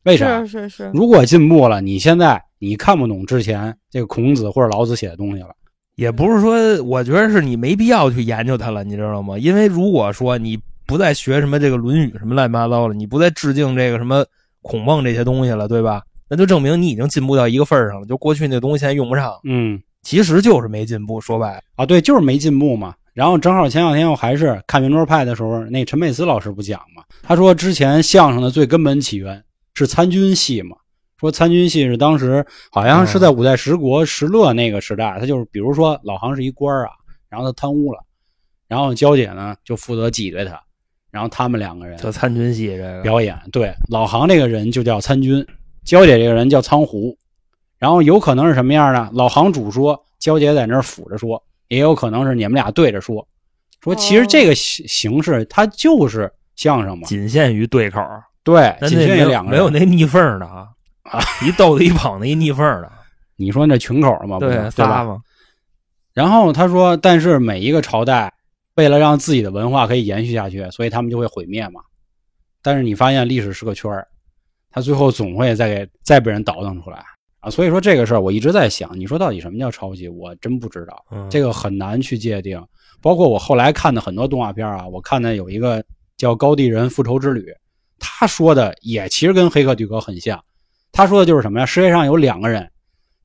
为啥？是是是。如果进步了，你现在。”你看不懂之前这个孔子或者老子写的东西了，也不是说，我觉得是你没必要去研究它了，你知道吗？因为如果说你不再学什么这个《论语》什么乱七八糟的，你不再致敬这个什么孔孟这些东西了，对吧？那就证明你已经进步到一个份儿上了，就过去那东西现在用不上。嗯，其实就是没进步，说白了啊，对，就是没进步嘛。然后正好前两天我还是看圆桌派的时候，那陈佩斯老师不讲嘛，他说之前相声的最根本起源是参军戏嘛。说参军戏是当时好像是在五代十国石勒那个时代，他就是比如说老杭是一官啊，然后他贪污了，然后娇姐呢就负责挤兑他，然后他们两个人就参军戏这个表演。对，老杭这个人就叫参军，娇姐这个人叫仓胡，然后有可能是什么样呢？老行主说，娇姐在那儿辅着说，也有可能是你们俩对着说，说其实这个形形式它就是相声嘛，仅限于对口，对，仅限于两个没有那逆缝的啊。啊，一逗子一捧的，一逆缝的，你说那群口嘛，不是对吧？仨嘛，然后他说，但是每一个朝代为了让自己的文化可以延续下去，所以他们就会毁灭嘛。但是你发现历史是个圈儿，他最后总会再给再被人倒腾出来啊。所以说这个事儿我一直在想，你说到底什么叫抄袭？我真不知道，嗯这个很难去界定。包括我后来看的很多动画片啊，我看的有一个叫《高地人复仇之旅》，他说的也其实跟《黑客帝国》很像。他说的就是什么呀？世界上有两个人，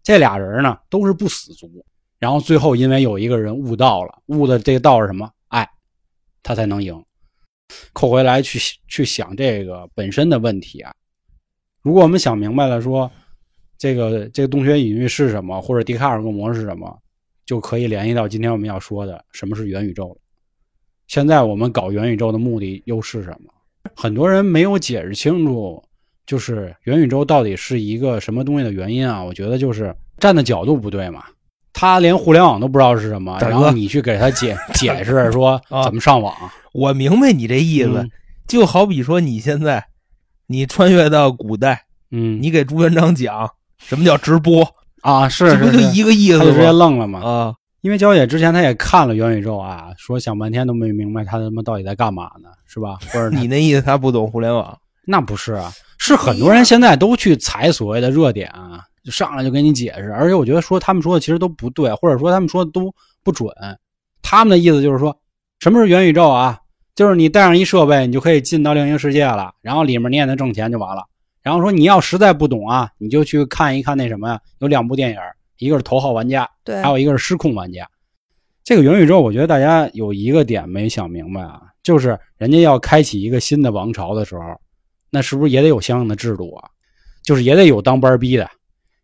这俩人呢都是不死族，然后最后因为有一个人悟道了，悟的这个道是什么？爱，他才能赢。扣回来去去想这个本身的问题啊，如果我们想明白了说，这个这个洞穴隐喻是什么，或者笛卡尔恶魔是什么，就可以联系到今天我们要说的什么是元宇宙了。现在我们搞元宇宙的目的又是什么？很多人没有解释清楚，就是元宇宙到底是一个什么东西的原因啊？我觉得就是站的角度不对嘛。他连互联网都不知道是什么，然后你去给他解 解释说啊怎么上网，我明白你这意思，嗯就好比说你现在你穿越到古代，嗯，你给朱元璋讲什么叫直播，啊是这不就一个意他就直接？愣了嘛。啊，因为焦姐之前她也看了元宇宙啊，说想半天都没明白他他妈到底在干嘛呢，是吧？或者你那意思他不懂互联网，那不是啊，是很多人现在都去踩所谓的热点啊，就上来就给你解释，而且我觉得说他们说的其实都不对，或者说他们说的都不准。他们的意思就是说，什么是元宇宙啊？就是你带上一设备，你就可以进到另一个世界了，然后里面你也能挣钱就完了。然后说你要实在不懂啊，你就去看一看那什么呀，有两部电影，一个是《头号玩家》，对还有一个是失控玩家。这个元宇宙，我觉得大家有一个点没想明白啊，就是人家要开启一个新的王朝的时候，那是不是也得有相应的制度啊？就是也得有当班逼的，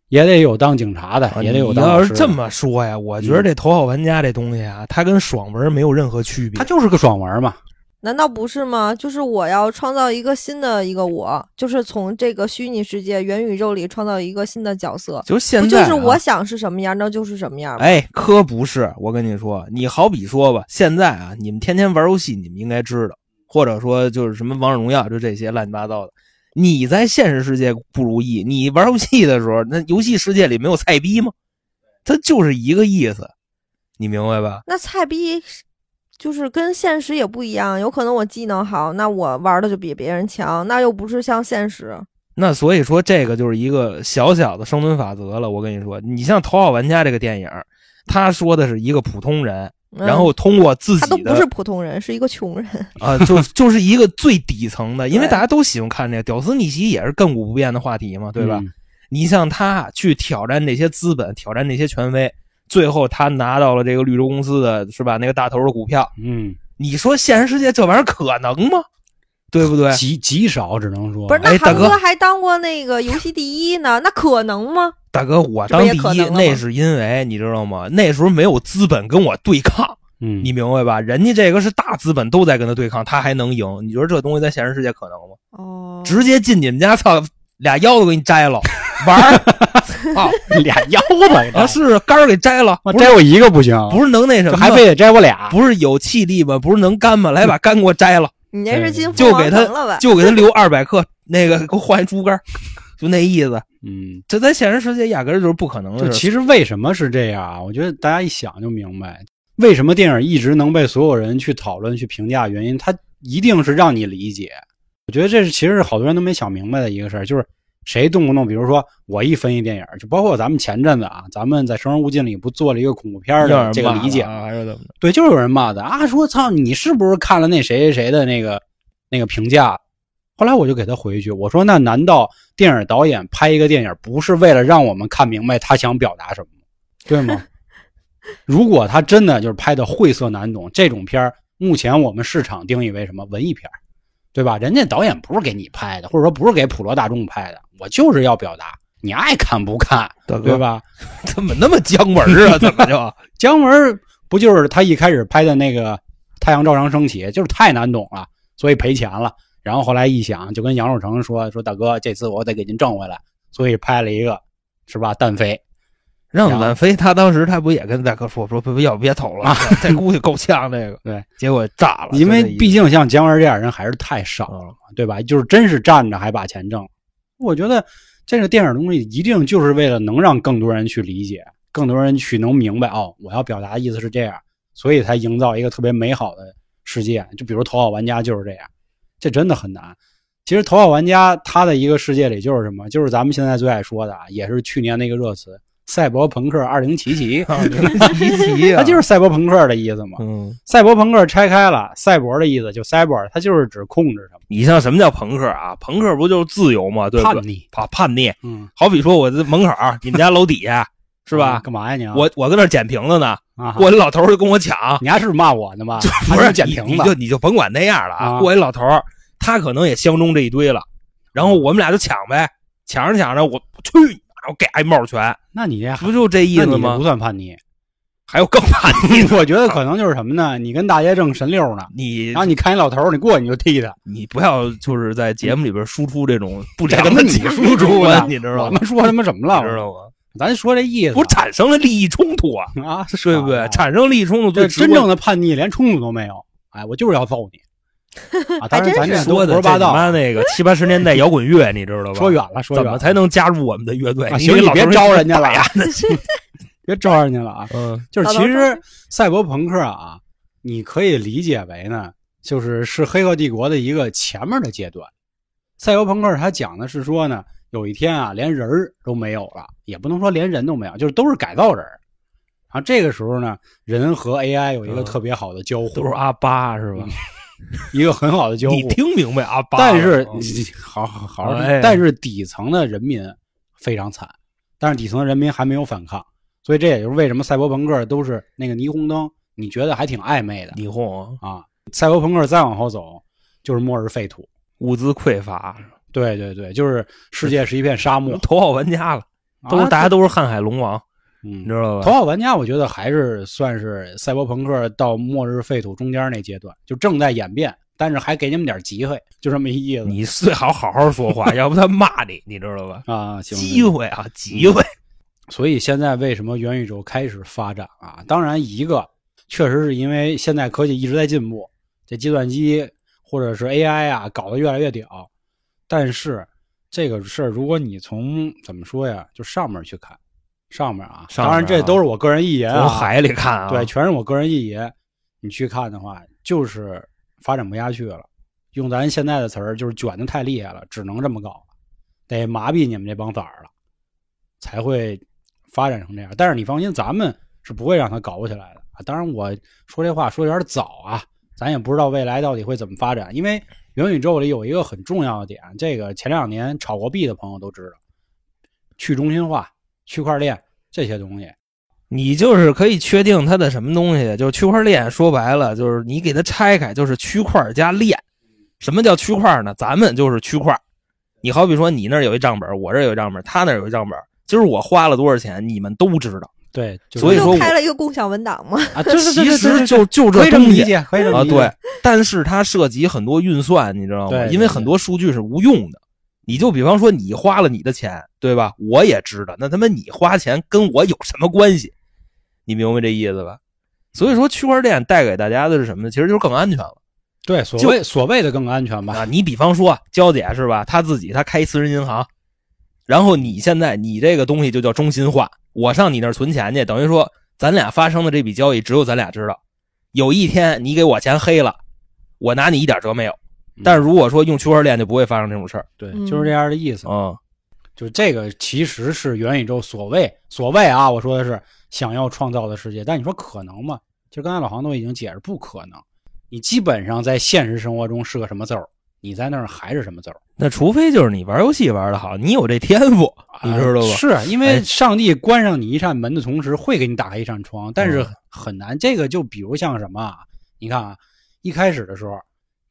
也得有当警察的，啊也得有你要是这，么说呀，我觉得这头号玩家这东西啊，它跟爽文没有任何区别它。就是个爽文嘛。难道不是吗？就是我要创造一个新的一个我，就是从这个虚拟世界元宇宙里创造一个新的角色，就现在、啊，是我想是什么样，那就是什么样吗？哎，可不是，我跟你说，你好比说吧，现在啊，你们天天玩游戏，你们应该知道，或者说就是什么王者荣耀，就这些乱七八糟的。你在现实世界不如意，你玩游戏的时候，那游戏世界里没有菜逼吗？它就是一个意思，你明白吧？那菜逼是就是跟现实也不一样，有可能我技能好，那我玩的就比别人强，那又不是像现实。那所以说，这个就是一个小小的生存法则了。我跟你说，你像《头号玩家》这个电影，他说的是一个普通人，嗯然后通过自己的他都不是普通人，是一个穷人。啊，就 就是一个最底层的，因为大家都喜欢看这个屌丝逆袭，也是亘古不变的话题嘛，对吧？嗯你像他去挑战那些资本，挑战那些权威，最后他拿到了这个绿洲公司的是吧？那个大头的股票，嗯，你说现实世界这玩意儿可能吗？对不对？极极少，只能说不是，那哎大哥韩哥还当过那个游戏第一呢，那可能吗？大哥，我当第一那是因为你知道吗？那时候没有资本跟我对抗，嗯，你明白吧？人家这个是大资本都在跟他对抗，他还能赢？你觉得这东西在现实世界可能吗？哦，直接进你们家，操，俩腰都给你摘了，玩儿 啊俩腰子啊，是杆儿给摘了，摘我一个不行，不是能那什么还非得摘我俩，不是有气力吗？不是能干吗？来把杆给我摘了，你这是金就给他？就给他留二百克，那个给我换一猪肝，就那意思。嗯。这在现实世界压根儿就是不可能的其实为什么是这样啊？我觉得大家一想就明白，为什么电影一直能被所有人去讨论、去评价，原因它一定是让你理解。我觉得这是其实是好多人都没想明白的一个事儿，就是谁动不动，比如说我一分析电影，就包括咱们前阵子啊，咱们在《生人勿近》里不做了一个恐怖片儿的这个理解，啊，还是怎么？对，就是有人骂的啊，说操，你是不是看了那谁谁谁的那个那个评价？后来我就给他回一句，我说那难道电影导演拍一个电影不是为了让我们看明白他想表达什么吗？对吗？如果他真的就是拍的晦涩难懂，这种片儿，目前我们市场定义为什么文艺片儿，对吧？人家导演不是给你拍的，或者说不是给普罗大众拍的，我就是要表达，你爱看不看，对吧？怎么那么姜文啊？怎么就？姜文不就是他一开始拍的那个《太阳照常升起》，就是太难懂了，所以赔钱了。然后后来一想，就跟杨受成说：“说大哥，这次我得给您挣回来。”所以拍了一个，是吧？单飞。让婉飞他当时他不也跟大哥说说不不要别投了，这估计够呛这个。对，结果炸了，因为毕竟像姜文这样人还是太少了对吧？就是真是站着还把钱挣。我觉得这个电影东西一定就是为了能让更多人去理解，更多人去能明白哦，我要表达的意思是这样，所以才营造一个特别美好的世界。就比如《头号玩家》就是这样，这真的很难。其实《头号玩家》它的一个世界里就是什么？就是咱们现在最爱说的啊，也是去年那个热词“赛博朋克二零七七”，七七它就是赛博朋克的意思嘛。嗯，赛博朋克拆开了，赛博的意思就 cyber，它就是指控制什么你像什么叫朋克啊？朋克不就是自由嘛？对不对？叛逆。叛叛逆，嗯，好比说我在门口，你们家楼底下是吧？干嘛呀你啊？我我搁那捡瓶子呢，啊，过来老头就跟我抢，你还是骂我呢吧？不是捡瓶子你你就你就甭管那样了啊过来老头，他可能也相中这一堆了，然后我们俩就抢呗，抢着抢着，我去，我给挨帽拳，那你这不就这意思吗不？算叛逆。还有更叛逆的，我觉得可能就是什么呢？你跟大爷正神溜呢，你然后你看一老头儿，你过去你就踢他。你不要就是在节目里边输出这种不这良的解他妈你输输出啊你知道吗？我们说他妈什么了知？道吗？咱说这意思不是产生了利益冲突啊，啊，对不对？啊产生利益冲突最这直观真正的叛逆连冲突都没有。哎，我就是要揍你啊！当然咱这都说的胡说八道，妈那个七八十年代摇滚乐，你知道吧？说远了，说远了。怎么才能加入我们的乐队？啊行你别招人家了打呀！别招人家了啊！嗯，就是其实赛博朋克啊，你可以理解为呢，就是是黑客帝国的一个前面的阶段。赛博朋克它讲的是说呢，有一天啊，连人都没有了，也不能说连人都没有，就是都是改造人儿。然后这个时候呢，人和 AI 有一个嗯特别好的交互，都是阿巴是吧？一个很好的交互。你听明白啊？但是 好好好好哎，但是底层的人民非常惨，但是底层的人民还没有反抗，所以这也就是为什么赛博朋克都是那个霓虹灯，你觉得还挺暧昧的霓虹啊啊。赛博朋克再往后走就是末日废土，物资匮乏，对对对，就是世界是一片沙漠，头号玩家了，都是啊大家都是瀚海龙王，嗯你知道吧？头号玩家，我觉得还是算是赛博朋克到末日废土中间那阶段，就正在演变，但是还给你们点机会，就这么一意思。你最好好好说话，要不他骂你，你知道吧？啊，行，机会啊，机会！所以现在为什么元宇宙开始发展啊？当然，一个确实是因为现在科技一直在进步，这计算机或者是 AI 啊搞得越来越屌。但是这个事儿，如果你从怎么说呀，就上面去看，上面啊，上面啊当然这都是我个人意言啊，从海里看啊，对，全是我个人意言。你去看的话，就是发展不下去了。用咱现在的词儿，就是卷的太厉害了，只能这么搞了，得麻痹你们这帮崽儿了，才会发展成这样。但是你放心，咱们是不会让他搞不起来的啊。当然，我说这话说有点早啊，咱也不知道未来到底会怎么发展。因为元宇宙里有一个很重要的点，这个前两年炒过币的朋友都知道，去中心化、区块链这些东西。你就是可以确定它的什么东西，就是区块链。说白了，就是你给它拆开，就是区块加链。什么叫区块呢？咱们就是区块。你好比说，你那儿有一账本，我这儿有一账本，他那儿有一账本。今儿我花了多少钱，你们都知道。对，就是所以说开了一个共享文档嘛。啊，其实就就这东西以这么理解，可以这么啊，理解。对。但是它涉及很多运算，你知道吗？因为很多数据是无用的。你就比方说，你花了你的钱，对吧？我也知道，那他妈你花钱跟我有什么关系？你明白这意思吧？所以说，区块链带给大家的是什么呢？其实就是更安全了对，所谓所谓的更安全吧。啊！你比方说，娇姐是吧？她自己她开私人银行，然后你现在你这个东西就叫中心化，我上你那儿存钱去，等于说咱俩发生的这笔交易只有咱俩知道。有一天你给我钱黑了，我拿你一点辙没有。但是如果说用区块链，就不会发生这种事儿。对，嗯就是这样的意思。嗯，就是这个其实是元宇宙所谓所谓啊，我说的是想要创造的世界。但你说可能吗？其实刚才老黄都已经解释，不可能。你基本上在现实生活中是个什么字儿，你在那儿还是什么字儿，那除非就是你玩游戏玩的好，你有这天赋，你知道吧？啊是因为哎上帝关上你一扇门的同时，会给你打开一扇窗，但是嗯很难。这个就比如像什么啊？你看啊，一开始的时候，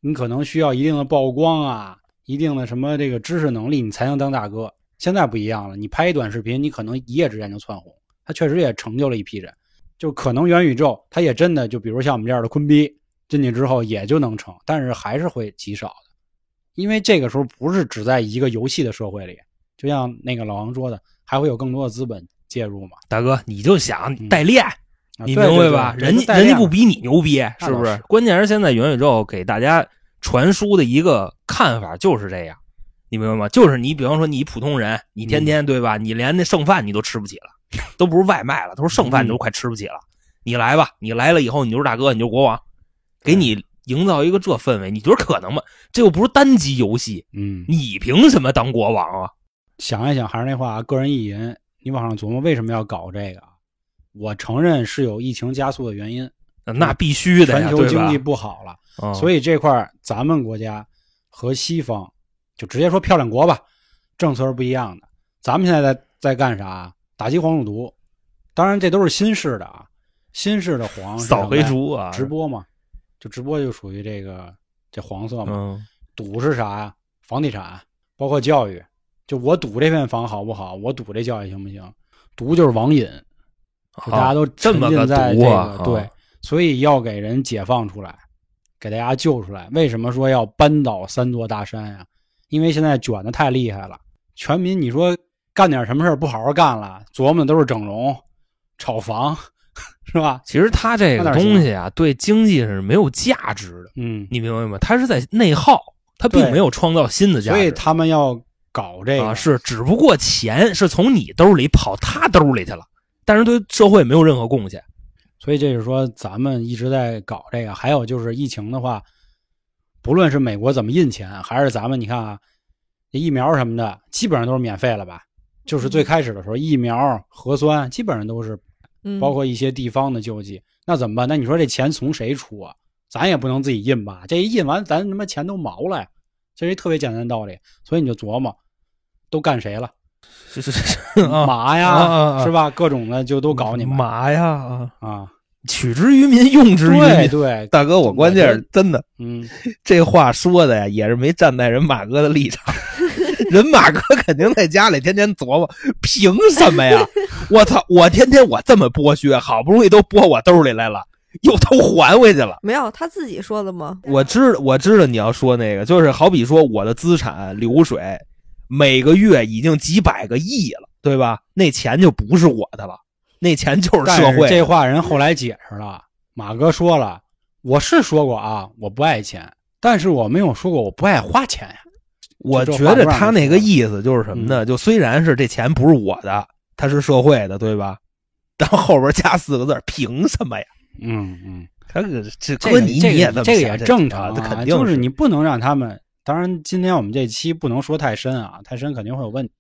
你可能需要一定的曝光啊，一定的什么这个知识能力，你才能当大哥。现在不一样了，你拍一短视频，你可能一夜之间就窜红。他确实也成就了一批人，就可能元宇宙，他也真的就比如像我们这样的坤逼进去之后也就能成，但是还是会极少的，因为这个时候不是只在一个游戏的社会里，就像那个老王说的，还会有更多的资本介入嘛。大哥，你就想嗯代练，啊你明白吧？人家人家不比你牛逼，是不是？关键是现在元宇宙给大家传输的一个看法就是这样，你明白吗？就是你，比方说你普通人，你天天对吧？你连那剩饭你都吃不起了，都不是外卖了，都是剩饭你都快吃不起了。你来吧，你来了以后，你就是大哥，你就是国王，给你营造一个这氛围，你觉得可能吗？这又不是单机游戏，嗯，你凭什么当国王啊？想一想，还是那话，个人意淫，你往上琢磨为什么要搞这个？我承认是有疫情加速的原因，那必须的呀，全球经济不好了，嗯所以这块儿咱们国家和西方就直接说漂亮国吧，政策是不一样的。咱们现在在在干啥？打击黄赌毒，当然这都是新式的啊，新式的黄扫黑除啊，直播嘛，就直播就属于这个这黄色嘛。嗯赌是啥呀？房地产，包括教育。就我赌这片房好不好？我赌这教育行不行？赌就是网瘾，就大家都沉这么个浸在这个对，所以要给人解放出来，给大家救出来。为什么说要扳倒三座大山呀？因为现在卷的太厉害了，全民你说干点什么事儿不好好干了，琢磨的都是整容、炒房，是吧？其实他这个东西啊，对经济是没有价值的，嗯，你明白吗？他是在内耗，他并没有创造新的价值。所以他们要搞这个，啊，是只不过钱是从你兜里跑他兜里去了，但是对社会没有任何贡献。所以这是说，咱们一直在搞这个。还有就是疫情的话，不论是美国怎么印钱，还是咱们，你看啊，疫苗什么的，基本上都是免费了吧？就是最开始的时候，疫苗、核酸基本上都是，嗯，包括一些地方的救济。那怎么办？那你说这钱从谁出啊？咱也不能自己印吧？这一印完，咱他妈钱都毛了呀！这是一特别简单的道理。所以你就琢磨，都干谁了？是是是啊，马呀，是吧？各种的就都搞你们马呀啊，啊！取之于民，用之于民。对 对，大哥，我关键是真的，嗯，这话说的呀，也是没站在人马哥的立场。人马哥肯定在家里天天琢磨，凭什么呀？我操！我天天我这么剥削，好不容易都剥我兜里来了，又都还回去了。没有他自己说的吗？我知我知道你要说那个，就是好比说我的资产流水每个月已经几百个亿了，对吧？那钱就不是我的了，那钱就是社会。这话人后来解释了，马哥说了，我是说过啊，我不爱钱，但是我没有说过我不爱花钱呀。我觉得他那个意思就是什么呢？就虽然是这钱不是我的，他是社会的，对吧？但后边加四个字，凭什么呀？嗯嗯，他个这这个哥你这你也这么个这个想也正常这肯定就是你不能让他们。当然，今天我们这期不能说太深啊，太深肯定会有问题，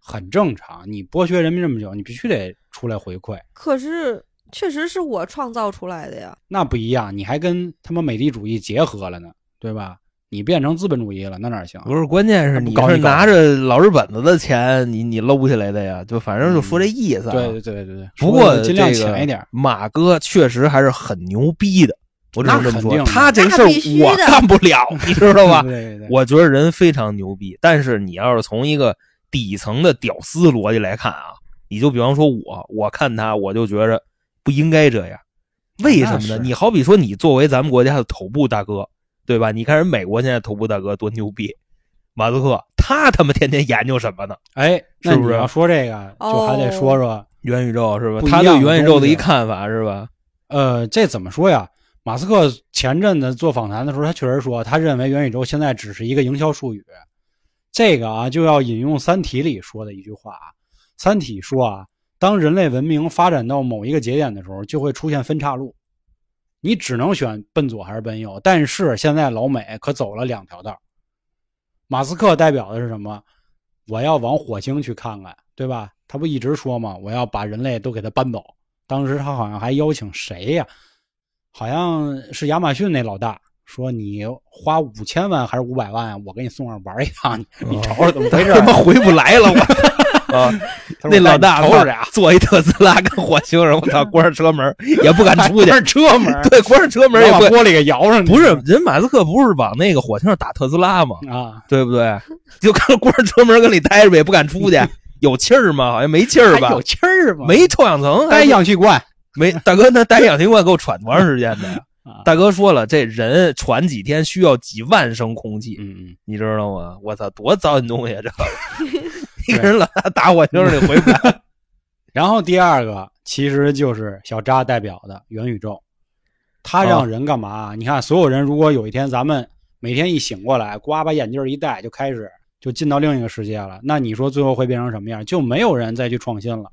很正常。你剥削人民这么久，你必须得出来回馈，可是确实是我创造出来的呀。那不一样。你还跟他妈美帝主义结合了呢，对吧？你变成资本主义了，那哪行？不是，关键是你是拿着老日本子的钱，你你搂下来的呀，就反正就说这意思、啊对对对对对。不过尽量浅一点。马哥确实还是很牛逼的，我只能这么说。他这事儿我干不了，你知道吧？对对对，我觉得人非常牛逼，但是你要是从一个底层的屌丝逻辑来看啊，你就比方说我，我看他，我就觉着不应该这样。为什么呢？你好比说，你作为咱们国家的头部大哥，对吧？你看人美国现在头部大哥多牛逼，马斯克，他他妈天天研究什么呢？哎，是不是你要说这个，就还得说说，元宇宙是吧？他对元宇宙的一看法是吧？呃，这怎么说呀？马斯克前阵子做访谈的时候，他确实说，他认为元宇宙现在只是一个营销术语。这个啊，就要引用《三体》里说的一句话啊，《三体》说啊，当人类文明发展到某一个节点的时候，就会出现分岔路，你只能选奔左还是奔右。但是现在老美可走了两条道。马斯克代表的是什么？我要往火星去看看，对吧？他不一直说吗？我要把人类都给他搬走。当时他好像还邀请谁呀？好像是亚马逊那老大说：“你花五千万还是五百万啊？我给你送上玩一趟，你你瞅瞅怎么回事他妈回不来了，我 啊！那老大瞅瞅呀，坐一特斯拉跟火星人，我操，关上车门也不敢出去 关。上车门，对，关上车门也把玻璃给摇上去，不是人马斯克不是往那个火星上打特斯拉吗？啊？对不对？就看关上车门跟里待着也不敢出去，有气儿吗？好像没气儿吧有？气儿吗？没臭氧层，带氧气罐没 大哥，那戴氧气罐给我喘多长时间的呀？啊？大哥说了，这人喘几天需要几万升空气，嗯嗯，你知道吗？我操，多糟践东西啊！这个 一个人老大打火星儿里回不来。然后第二个其实就是小扎代表的元宇宙，他让人干嘛？你看，所有人如果有一天咱们每天一醒过来，呱把眼镜一戴就开始就进到另一个世界了。那你说最后会变成什么样？就没有人再去创新了，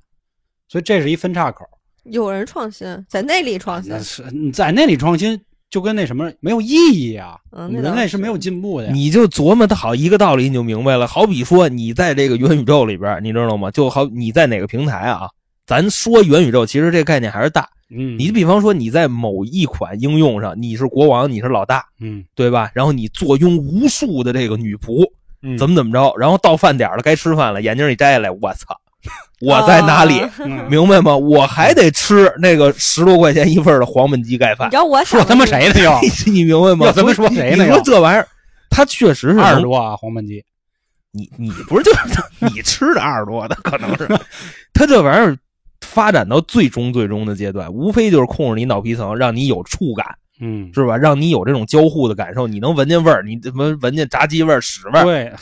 所以这是一分岔口。有人创新，在那里创新那，是你在那里创新，就跟那什么没有意义啊！嗯，人类是没有进步的呀。你就琢磨它好一个道理，你就明白了。好比说你在这个元宇宙里边，你知道吗？就好你在哪个平台啊？咱说元宇宙，其实这概念还是大。嗯，你比方说你在某一款应用上，你是国王，你是老大，嗯对吧？然后你坐拥无数的这个女仆，嗯怎么怎么着？然后到饭点了，该吃饭了，眼镜一摘下来，我操，我在哪里？明白吗？我还得吃那个十多块钱一份的黄焖鸡盖饭你知，道我想说他妈谁呢又？你明白吗？要他妈说谁呢你说又这玩意儿，它确实是能二十多啊，黄焖鸡。你你不是就是你吃的二十多的，可能是 他这玩意儿发展到最终最终的阶段，无非就是控制你脑皮层，让你有触感，嗯，是吧？让你有这种交互的感受，你能闻见味儿，你怎么闻见炸鸡味儿、屎味儿，对，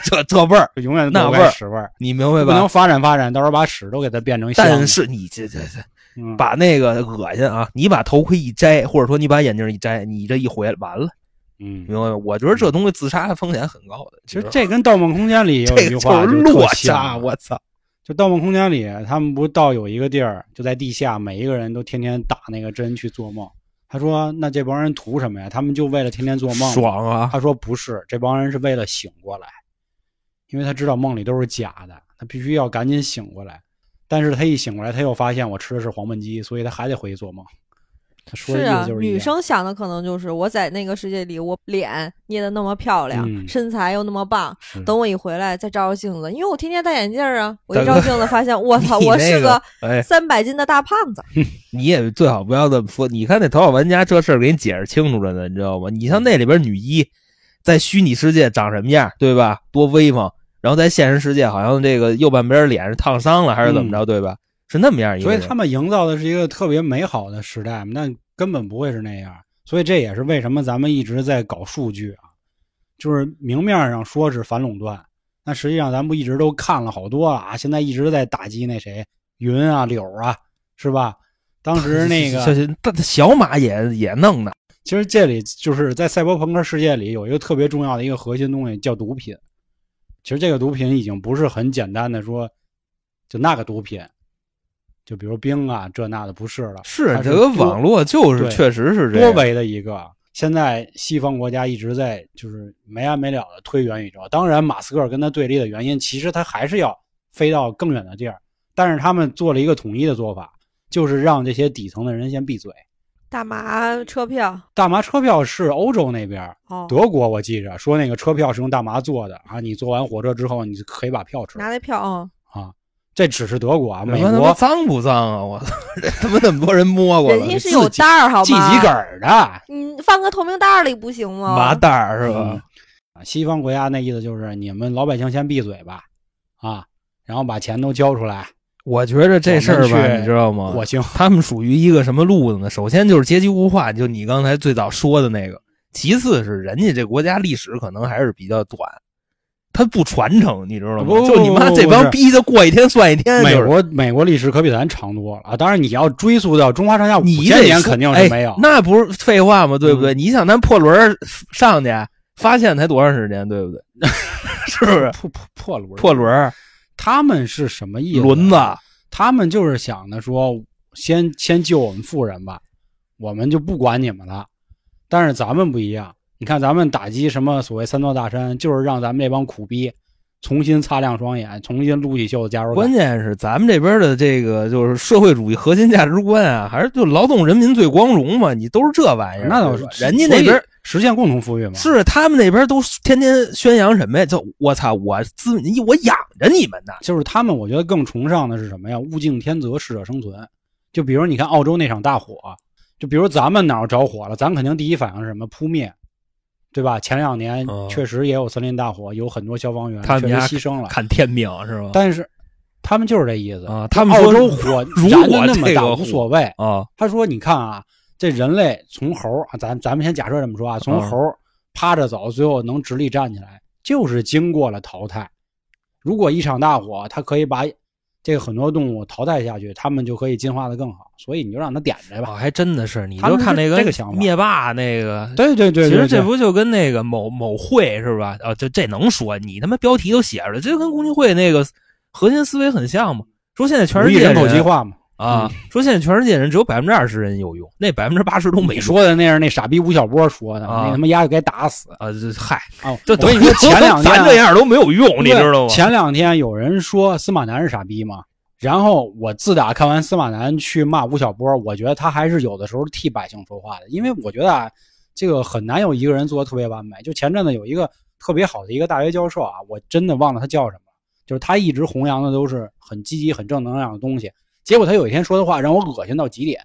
这这味儿，永远都那味儿屎味儿，你明白吧不能？发展发展，到时候把屎都给它变成香。但是你这这这嗯把那个恶心啊，你把头盔一摘，或者说你把眼镜一摘，你这一回来完了，嗯，明白吗？我觉得这东西自杀的风险很高的。其实这跟《盗梦空间》里有一这个句话就是落下，我操！就《盗梦空间》里，他们不到有一个地儿，就在地下，每一个人都天天打那个针去做梦。他说：“那这帮人图什么呀？他们就为了天天做梦。”爽啊！他说：“不是，这帮人是为了醒过来，因为他知道梦里都是假的，他必须要赶紧醒过来。但是他一醒过来，他又发现我吃的是黄焖鸡，所以他还得回去做梦。他说的意是啊女生想的可能就是我在那个世界里，我脸捏的那么漂亮，嗯身材又那么棒，等我一回来再照照镜子，因为我天天戴眼镜啊，我一照镜子发现，我 操，我那个是个哎，三百斤的大胖子。你也最好不要这么说。你看那《头号玩家》这事儿给你解释清楚了呢，你知道吗？你像那里边女一，在虚拟世界长什么样，对吧？多威风。然后在现实世界，好像这个右半边脸是烫伤了，还是怎么着，对吧？是那么样一个。所以他们营造的是一个特别美好的时代，但根本不会是那样。所以这也是为什么咱们一直在搞数据啊，就是明面上说是反垄断，那实际上咱不一直都看了好多了啊，现在一直在打击那谁云啊、柳啊，是吧？当时那个小马也也弄的，其实这里就是在赛博朋克世界里有一个特别重要的一个核心东西叫毒品。其实这个毒品已经不是很简单的说，就那个毒品，就比如冰啊这那的不是了，它是这个网络就是确实是这样。多维的一个。现在西方国家一直在就是没完没了的推元宇宙，当然马斯克跟他对立的原因，其实他还是要飞到更远的地儿，但是他们做了一个统一的做法，就是让这些底层的人先闭嘴。大麻车票大麻车票是欧洲那边，哦，德国我记着说那个车票是用大麻做的啊，你坐完火车之后，你就可以把票吃了拿那票啊，啊。这只是德国啊，美国脏不脏啊？我操，这 他妈那么多人摸过了，人家是有袋儿好系吗？几根儿的。你放个透明袋儿里不行吗？麻袋儿是吧？西方国家那意思就是你们老百姓先闭嘴吧，啊，然后把钱都交出来。我觉着这事儿吧，你知道吗？火星他们属于一个什么路子呢？首先就是阶级固化，就你刚才最早说的那个；其次是人家这国家历史可能还是比较短，他不传承，你知道吗？不就你妈这帮逼的过一天算一天，美就是国美国历史可比咱长多了啊！当然你要追溯到中华上下五千年肯定是没有哎，那不是废话吗？对不对？你想咱破轮儿上去发现才多长时间，对不对？是不是？破破破轮儿破轮儿他们是什么意思？轮子，他们就是想的说，先先救我们富人吧，我们就不管你们了。但是咱们不一样，你看咱们打击什么所谓三座大山，就是让咱们这帮苦逼重新擦亮双眼，重新撸起袖子加入干。关键是咱们这边的这个就是社会主义核心价值观啊，还是就劳动人民最光荣嘛？你都是这玩意儿，那倒是，人家那边实现共同富裕嘛。是他们那边都天天宣扬什么呀？就我操，我资我养着你们呢。就是他们，我觉得更崇尚的是什么呀？物竞天择，适者生存。就比如你看澳洲那场大火，就比如咱们哪儿着火了，咱肯定第一反应是什么？扑灭，对吧？前两年哦确实也有森林大火，有很多消防员确他们家实牺牲了，看天命是吧？但是他们就是这意思啊他们说澳洲火如燃果的那么大无所谓。啊，他说：“你看啊，这人类从猴啊，咱咱们先假设这么说啊，从嗯猴趴着走，最后能直立站起来，就是经过了淘汰。如果一场大火，它可以把这个很多动物淘汰下去，它们就可以进化的更好。所以你就让它点着吧。哦，还真的是，你就看那个这个想法灭霸那个，对对对，其实这不就跟那个某某会是吧？啊，这这能说？你他妈标题都写着了，这跟共济会那个核心思维很像嘛。说现在全世界人口人计划嘛。啊，说现在全世界人只有百分之二十人有用，那百分之八十都没你说的那是那傻逼吴晓波说的，啊那他妈丫就该打死啊。这嗨，啊！这我跟你说，前两天咱这样都没有用，你知道吗？前两天有人说司马南是傻逼嘛，然后我自打看完司马南去骂吴晓波，我觉得他还是有的时候替百姓说话的，因为我觉得啊，这个很难有一个人做的特别完美。就前阵子有一个特别好的一个大学教授啊，我真的忘了他叫什么，就是他一直弘扬的都是很积极、很正能量的东西，结果他有一天说的话让我恶心到极点。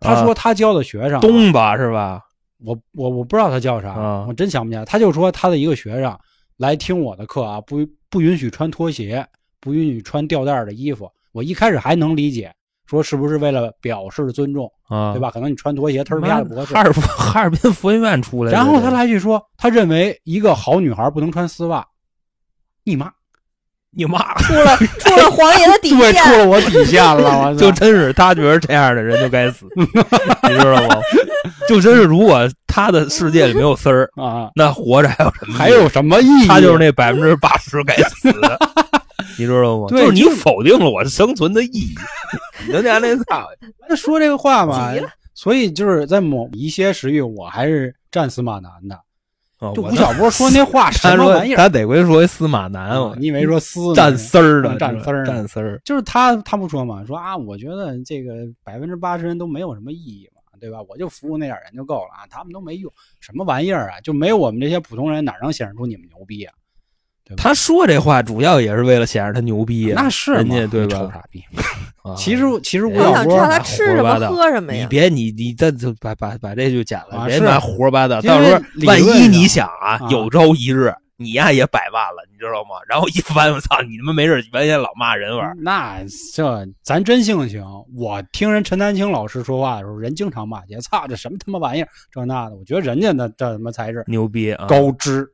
他说他教的学生啊、东吧是吧？我我我不知道他叫啥，啊我真想不起来。他就说他的一个学生来听我的课啊，不不允许穿拖鞋，不允许穿吊带儿的衣服。我一开始还能理解，说是不是为了表示尊重，啊，对吧？可能你穿拖鞋忒儿不合适哈。尔哈尔滨 佛学院出来的，然后他来句说，他认为一个好女孩不能穿丝袜。你妈！你妈，出了出了黄爷的底对，出线，了我底线了，就真是他觉得这样的人就该死，你知道吗？就真是如果他的世界里没有丝儿，啊，那活着还有什么意义？还有什么意义？他就是那百分之八十该死的，你知道吗？对就是你否定了我生存的意义，你就家那操，那说这个话嘛，所以就是在某一些时域，我还是战死马南的。就吴晓波说那话什他说么玩意儿？他得亏说一司马南，我啊你以为说丝呢蘸丝儿的，站丝儿呢蘸丝儿。就是他他不说嘛，说啊，我觉得这个百分之八十人都没有什么意义嘛，对吧？我就服务那点人就够了啊，他们都没用，什么玩意儿啊？就没有我们这些普通人哪能显示出你们牛逼啊？他说这话主要也是为了显示他牛逼啊，那是嘛人家对吧？臭傻逼！啊其实其实吴我想知道他吃什么喝什么呀？你别你你这就把把把这就剪了，啊别把胡说八道。到时候万一你想啊啊，有朝一日你呀也百万了，你知道吗？然后一翻，我操，你他妈没事原先老骂人玩儿，那这咱真性情。我听人陈丹青老师说话的时候，人经常骂街，操这什么他妈玩意儿，这那的。我觉得人家那这他妈才是牛逼啊！高知，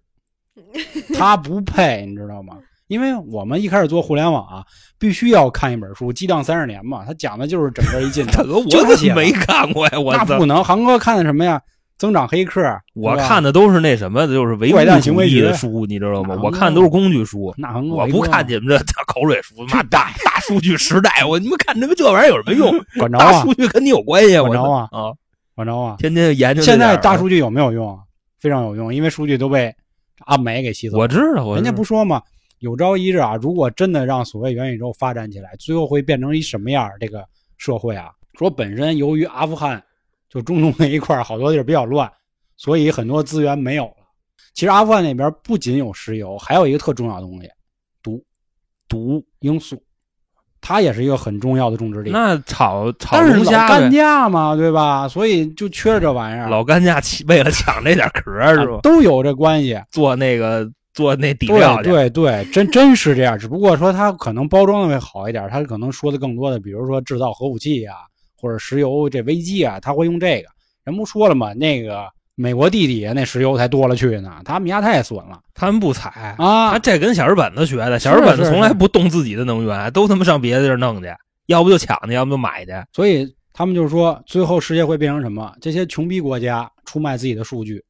他不配，你知道吗？因为我们一开始做互联网啊，必须要看一本书《激荡三十年》嘛，他讲的就是整个一进 程。我怎么没看过呀？我那不！能，航哥看的什么呀？增长黑客，我看的都是那什么，就是唯物主义行为学的书，你知道吗？啊我看的都是工具书，那航哥我不看你们这口水书，妈大大数据时代，我你们看他妈这玩意儿有什么用？管着啊大数，据跟你有关系，管着啊啊！管着啊。天天研究现在大数据有没有用啊？非常有用，因为数据都被阿美给吸走了。我知道，我人家不说嘛，有朝一日啊，如果真的让所谓元宇宙发展起来，最后会变成一什么样儿？这个社会啊，说本身由于阿富汗就中东那一块儿好多地儿比较乱，所以很多资源没有了。其实阿富汗那边不仅有石油，还有一个特重要的东西，毒，毒罂粟，它也是一个很重要的种植地。那炒炒但是老龙虾干呗，架嘛，对吧？所以就缺这玩意儿，老干架起为了抢这点壳儿是吧啊？都有这关系。做那个做那底料对去，对对，真真是这样。只不过说它可能包装的会好一点，它可能说的更多的，比如说制造核武器啊，或者石油这危机啊，他会用这个。人不说了吗？那个美国地底下那石油才多了去呢，他们家太损了他们不采。啊他！这跟小日本子学的，小日本子从来不动自己的能源，都他妈上别的地儿弄去，要不就抢去，要不就买去。所以他们就是说，最后世界会变成什么？这些穷逼国家出卖自己的数据，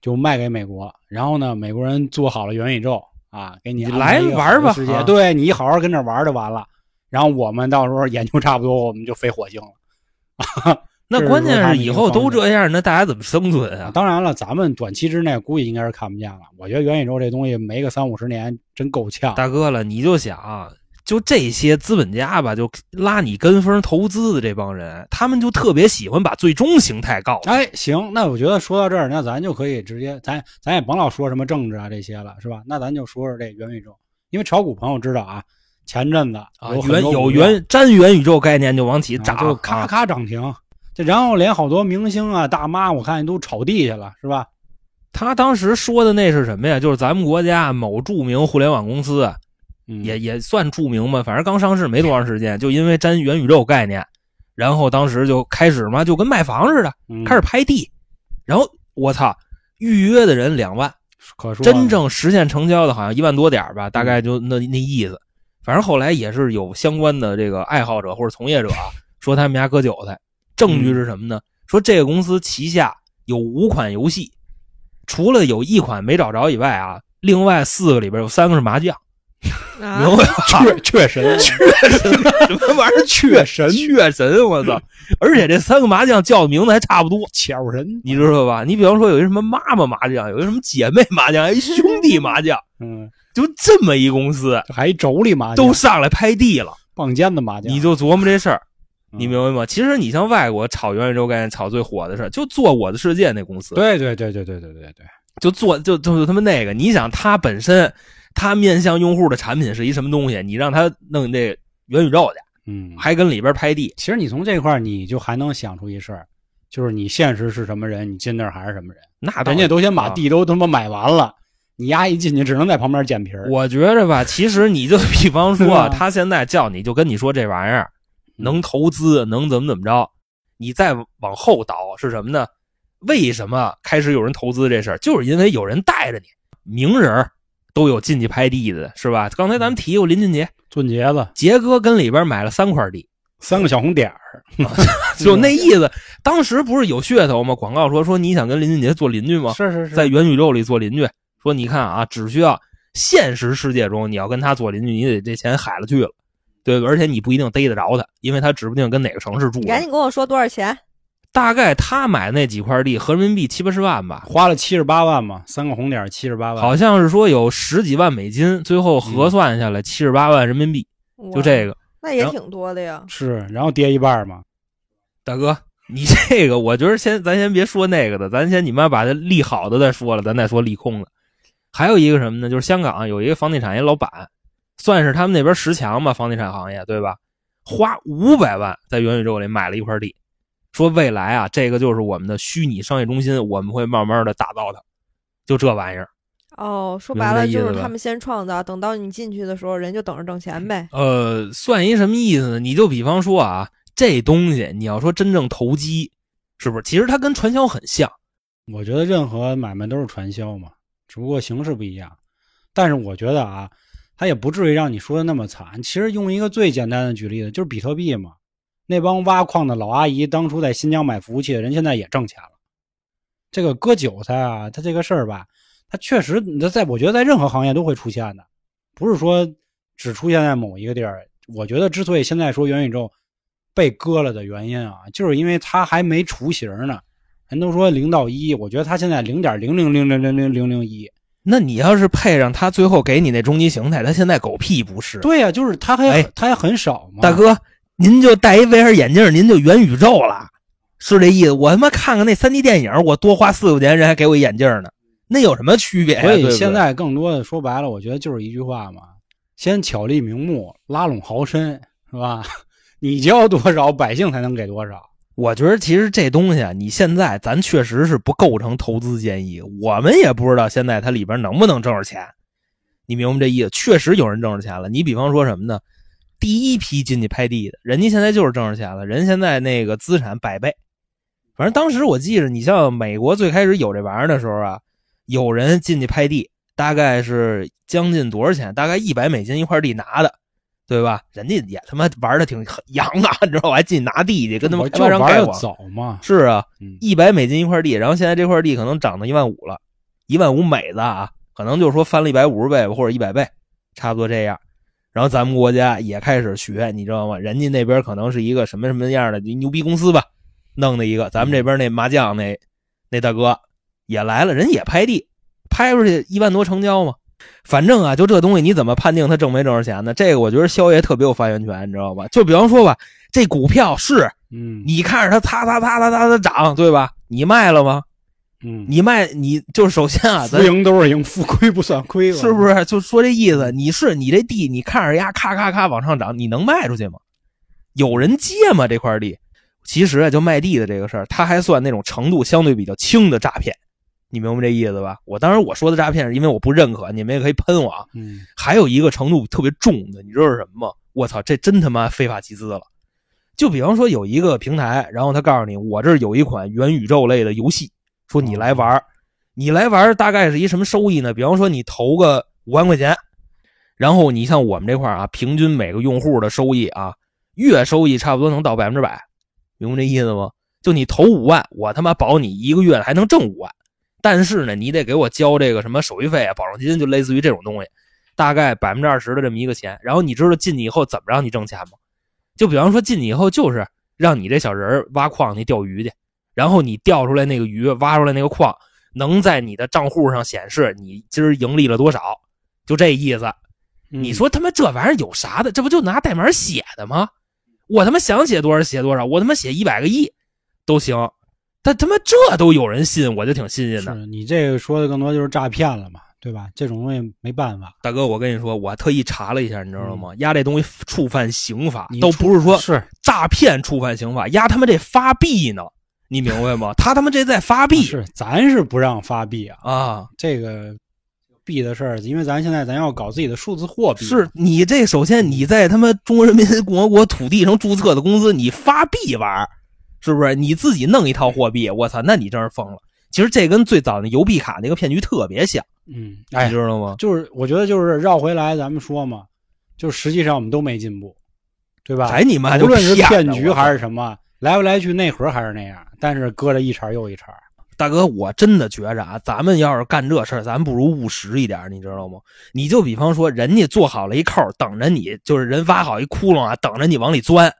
就卖给美国，然后呢，美国人做好了元宇宙啊，给你来玩吧世界，啊对你好好跟这玩就完了。然后我们到时候研究差不多，我们就飞火星了。那关键是以后都这样，那大家怎么生存啊？当然了，咱们短期之内估计应该是看不见了。我觉得元宇宙这东西没个三五十年真够呛。大哥了，你就想，就这些资本家吧，就拉你跟风投资的这帮人，他们就特别喜欢把最终形态告诉你。哎，行，那我觉得说到这儿，那咱就可以直接，咱咱也甭老说什么政治啊这些了，是吧？那咱就说说这元宇宙，因为炒股朋友知道啊，前阵子元有元沾元宇宙概念就往起啊涨，就咔啊咔涨停，这然后连好多明星啊、大妈，我看都炒地去了，是吧？他当时说的那是什么呀？就是咱们国家某著名互联网公司，嗯，也也算著名吧，反正刚上市没多长时间，就因为沾元宇宙概念，然后当时就开始嘛，就跟卖房似的，嗯开始拍地，然后我操，预约的人两万，可说真正实现成交的好像一万多点儿吧，大概就那那意思。反正后来也是有相关的这个爱好者或者从业者啊，说他们家割韭菜。证据是什么呢？说这个公司旗下有五款游戏，除了有一款没找着以外啊，另外四个里边有三个是麻将。啊明白吧？确确 神，确神什么玩意儿？确神，确神！我操！而且这三个麻将叫的名字还差不多，巧神，你知道吧？你比方说有一什么妈妈麻将，有一什么姐妹麻将，还一兄弟麻将，嗯，就这么一公司还一妯娌麻将，都上来拍地了，棒尖子麻将，你就琢磨这事儿，嗯你明白吗？其实你像外国炒元宇宙概念炒最火的事，就做我的世界那公司，对对对对对对对。对，就做就就就他妈那个，你想他本身他面向用户的产品是一什么东西？你让他弄这元宇宙去，嗯，还跟里边拍地，其实你从这块儿你就还能想出一事儿，就是你现实是什么人，你进那儿还是什么人，那人家都先把啊地都他妈买完了，你丫一进去只能在旁边捡皮儿，我觉着吧，其实你就比方说 他现在叫你就跟你说这玩意儿嗯能投资，能怎么怎么着，你再往后倒是什么呢？为什么开始有人投资这事儿？就是因为有人带着你，名人儿都有进去拍地的，是吧？刚才咱们提过林俊杰，俊杰子杰哥跟里边买了三块地，三个小红点儿 就那意思。当时不是有噱头吗？广告说说你想跟林俊杰做邻居吗？是是是在元宇宙里做邻居，说你看啊，只需要现实世界中你要跟他做邻居，你得这钱海了去了，对？而且你不一定逮得着他，因为他指不定跟哪个城市住你。赶紧跟我说多少钱？大概他买那几块地合人民币七八十万吧，花了七十八万嘛，三个红点七十八万，好像是说有十几万美金，最后核算下来七十八万人民币，就这个。那也挺多的呀。是，然后跌一半嘛，大哥，你这个我觉得先咱先别说那个的，咱先你妈把这利好的再说了，咱再说利空的。还有一个什么呢？就是香港有一个房地产一老板，算是他们那边十强吧，房地产行业对吧？花五百万在元宇宙里买了一块地，说未来啊，这个就是我们的虚拟商业中心，我们会慢慢的打造它。就这玩意儿，哦，说白了就是他们先创造，等到你进去的时候，人就等着挣钱呗。呃，算一什么意思呢？你就比方说啊，这东西你要说真正投机，是不是？其实它跟传销很像。我觉得任何买卖都是传销嘛，只不过形式不一样。但是我觉得啊，它也不至于让你说的那么惨。其实用一个最简单的举例子，就是比特币嘛。那帮挖矿的老阿姨，当初在新疆买服务器的人，现在也挣钱了。这个割韭菜啊，它这个事儿吧，它确实，你在我觉得在任何行业都会出现的，不是说只出现在某一个地儿。我觉得之所以现在说元宇宙被割了的原因啊，就是因为它还没雏形呢。人都说零到一，我觉得它现在零点零零零零零零零零一。那你要是配上他最后给你那终极形态，他现在狗屁不是。对呀、就是他还、哎它还很少嘛。大，哥，您就戴一 VR 眼镜，您就元宇宙了，是这意思？我他妈看看那 3D 电影，我多花四块钱，人还给我一眼镜呢，那有什么区别呀、所以现在更多的说白了，我觉得就是一句话嘛：先巧立名目，拉拢豪绅，是吧？你交多少，百姓才能给多少。我觉得其实这东西啊，你现在咱确实是不构成投资建议，我们也不知道现在它里边能不能挣着钱。你明白这意思？确实有人挣着钱了。你比方说什么呢？第一批进去拍地的人家现在就是挣着钱了，人现在那个资产百倍。反正当时我记着，你像美国最开始有这玩意儿的时候啊，有人进去拍地，大概是将近多少钱？大概一百美金一块地拿的，对吧？人家也他妈玩的挺洋啊，你知道吧？还进去拿地去，跟他们开发商盖网。玩的早嘛。是啊，嗯，一百美金一块地，然后现在这块地可能涨到一万五了，一万五美子啊，可能就是说翻了一百五十倍，或者一百倍，差不多这样。然后咱们国家也开始学，你知道吗？人家那边可能是一个什么什么样的牛逼公司吧，弄的一个。咱们这边那麻将那那大哥也来了，人也拍地，拍出去一万多成交嘛。反正啊，就这东西你怎么判定他挣没挣着钱呢？这个我觉得肖爷特别有发言权，你知道吧？就比方说吧，这股票是嗯，你看着它擦擦擦擦擦的涨，对吧？你卖了吗？嗯，你卖你就是首先啊，浮咱盈都是赢，负亏不算亏，是不？是就说这意思？你是你这地，你看着呀，咔咔咔往上涨，你能卖出去吗？有人接吗？这块地，其实啊，就卖地的这个事儿，它还算那种程度相对比较轻的诈骗，你明白这意思吧？我当时我说的诈骗是因为我不认可，你们也可以喷我啊。嗯，还有一个程度特别重的，你知道是什么吗？我操，这真他妈非法集资了！就比方说有一个平台，然后他告诉你，我这儿有一款元宇宙类的游戏，说你来玩儿你来玩儿大概是一什么收益呢？比方说你投个五万块钱，然后你像我们这块儿啊，平均每个用户的收益啊，月收益差不多能到百分之百，明白这意思吗？就你投五万，我他妈保你一个月还能挣五万，但是呢，你得给我交这个什么手续费啊、保证金，就类似于这种东西，大概百分之二十的这么一个钱。然后你知道进去以后怎么让你挣钱吗？就比方说进去以后就是让你这小人挖矿去钓鱼去，然后你钓出来那个鱼，挖出来那个矿，能在你的账户上显示你今儿盈利了多少，就这意思。嗯你说他妈这玩意儿有啥的？这不就拿代码写的吗？我他妈想写多少写多少，我他妈写一百个亿都行。但他妈这都有人信，我就挺新鲜的。你这个说的更多就是诈骗了嘛，对吧？这种东西没办法，大哥，我跟你说，我特意查了一下，你知道吗？压这东西触犯刑法，都不是说是诈骗触犯刑法，压他妈这发币呢，你明白吗？他他妈这在发币是咱是不让发币啊，啊！这个币的事儿，因为咱现在咱要搞自己的数字货币，是你这首先你在他妈中华人民共和国土地上注册的公司，你发币玩儿，是不是？你自己弄一套货币，我操，那你真是疯了。其实这跟最早的邮币卡那个骗局特别像，嗯，你哎，知道吗？就是我觉得就是绕回来，咱们说嘛，就是实际上我们都没进步，对吧？哎你妈就无论是骗骗局还是什么，来不来去内核还是那样，但是搁着一茬又一茬。大哥，我真的觉着啊，咱们要是干这事儿，咱不如务实一点，你知道吗？你就比方说，人家做好了一扣，等着你，就是人挖好一窟窿啊，等着你往里钻，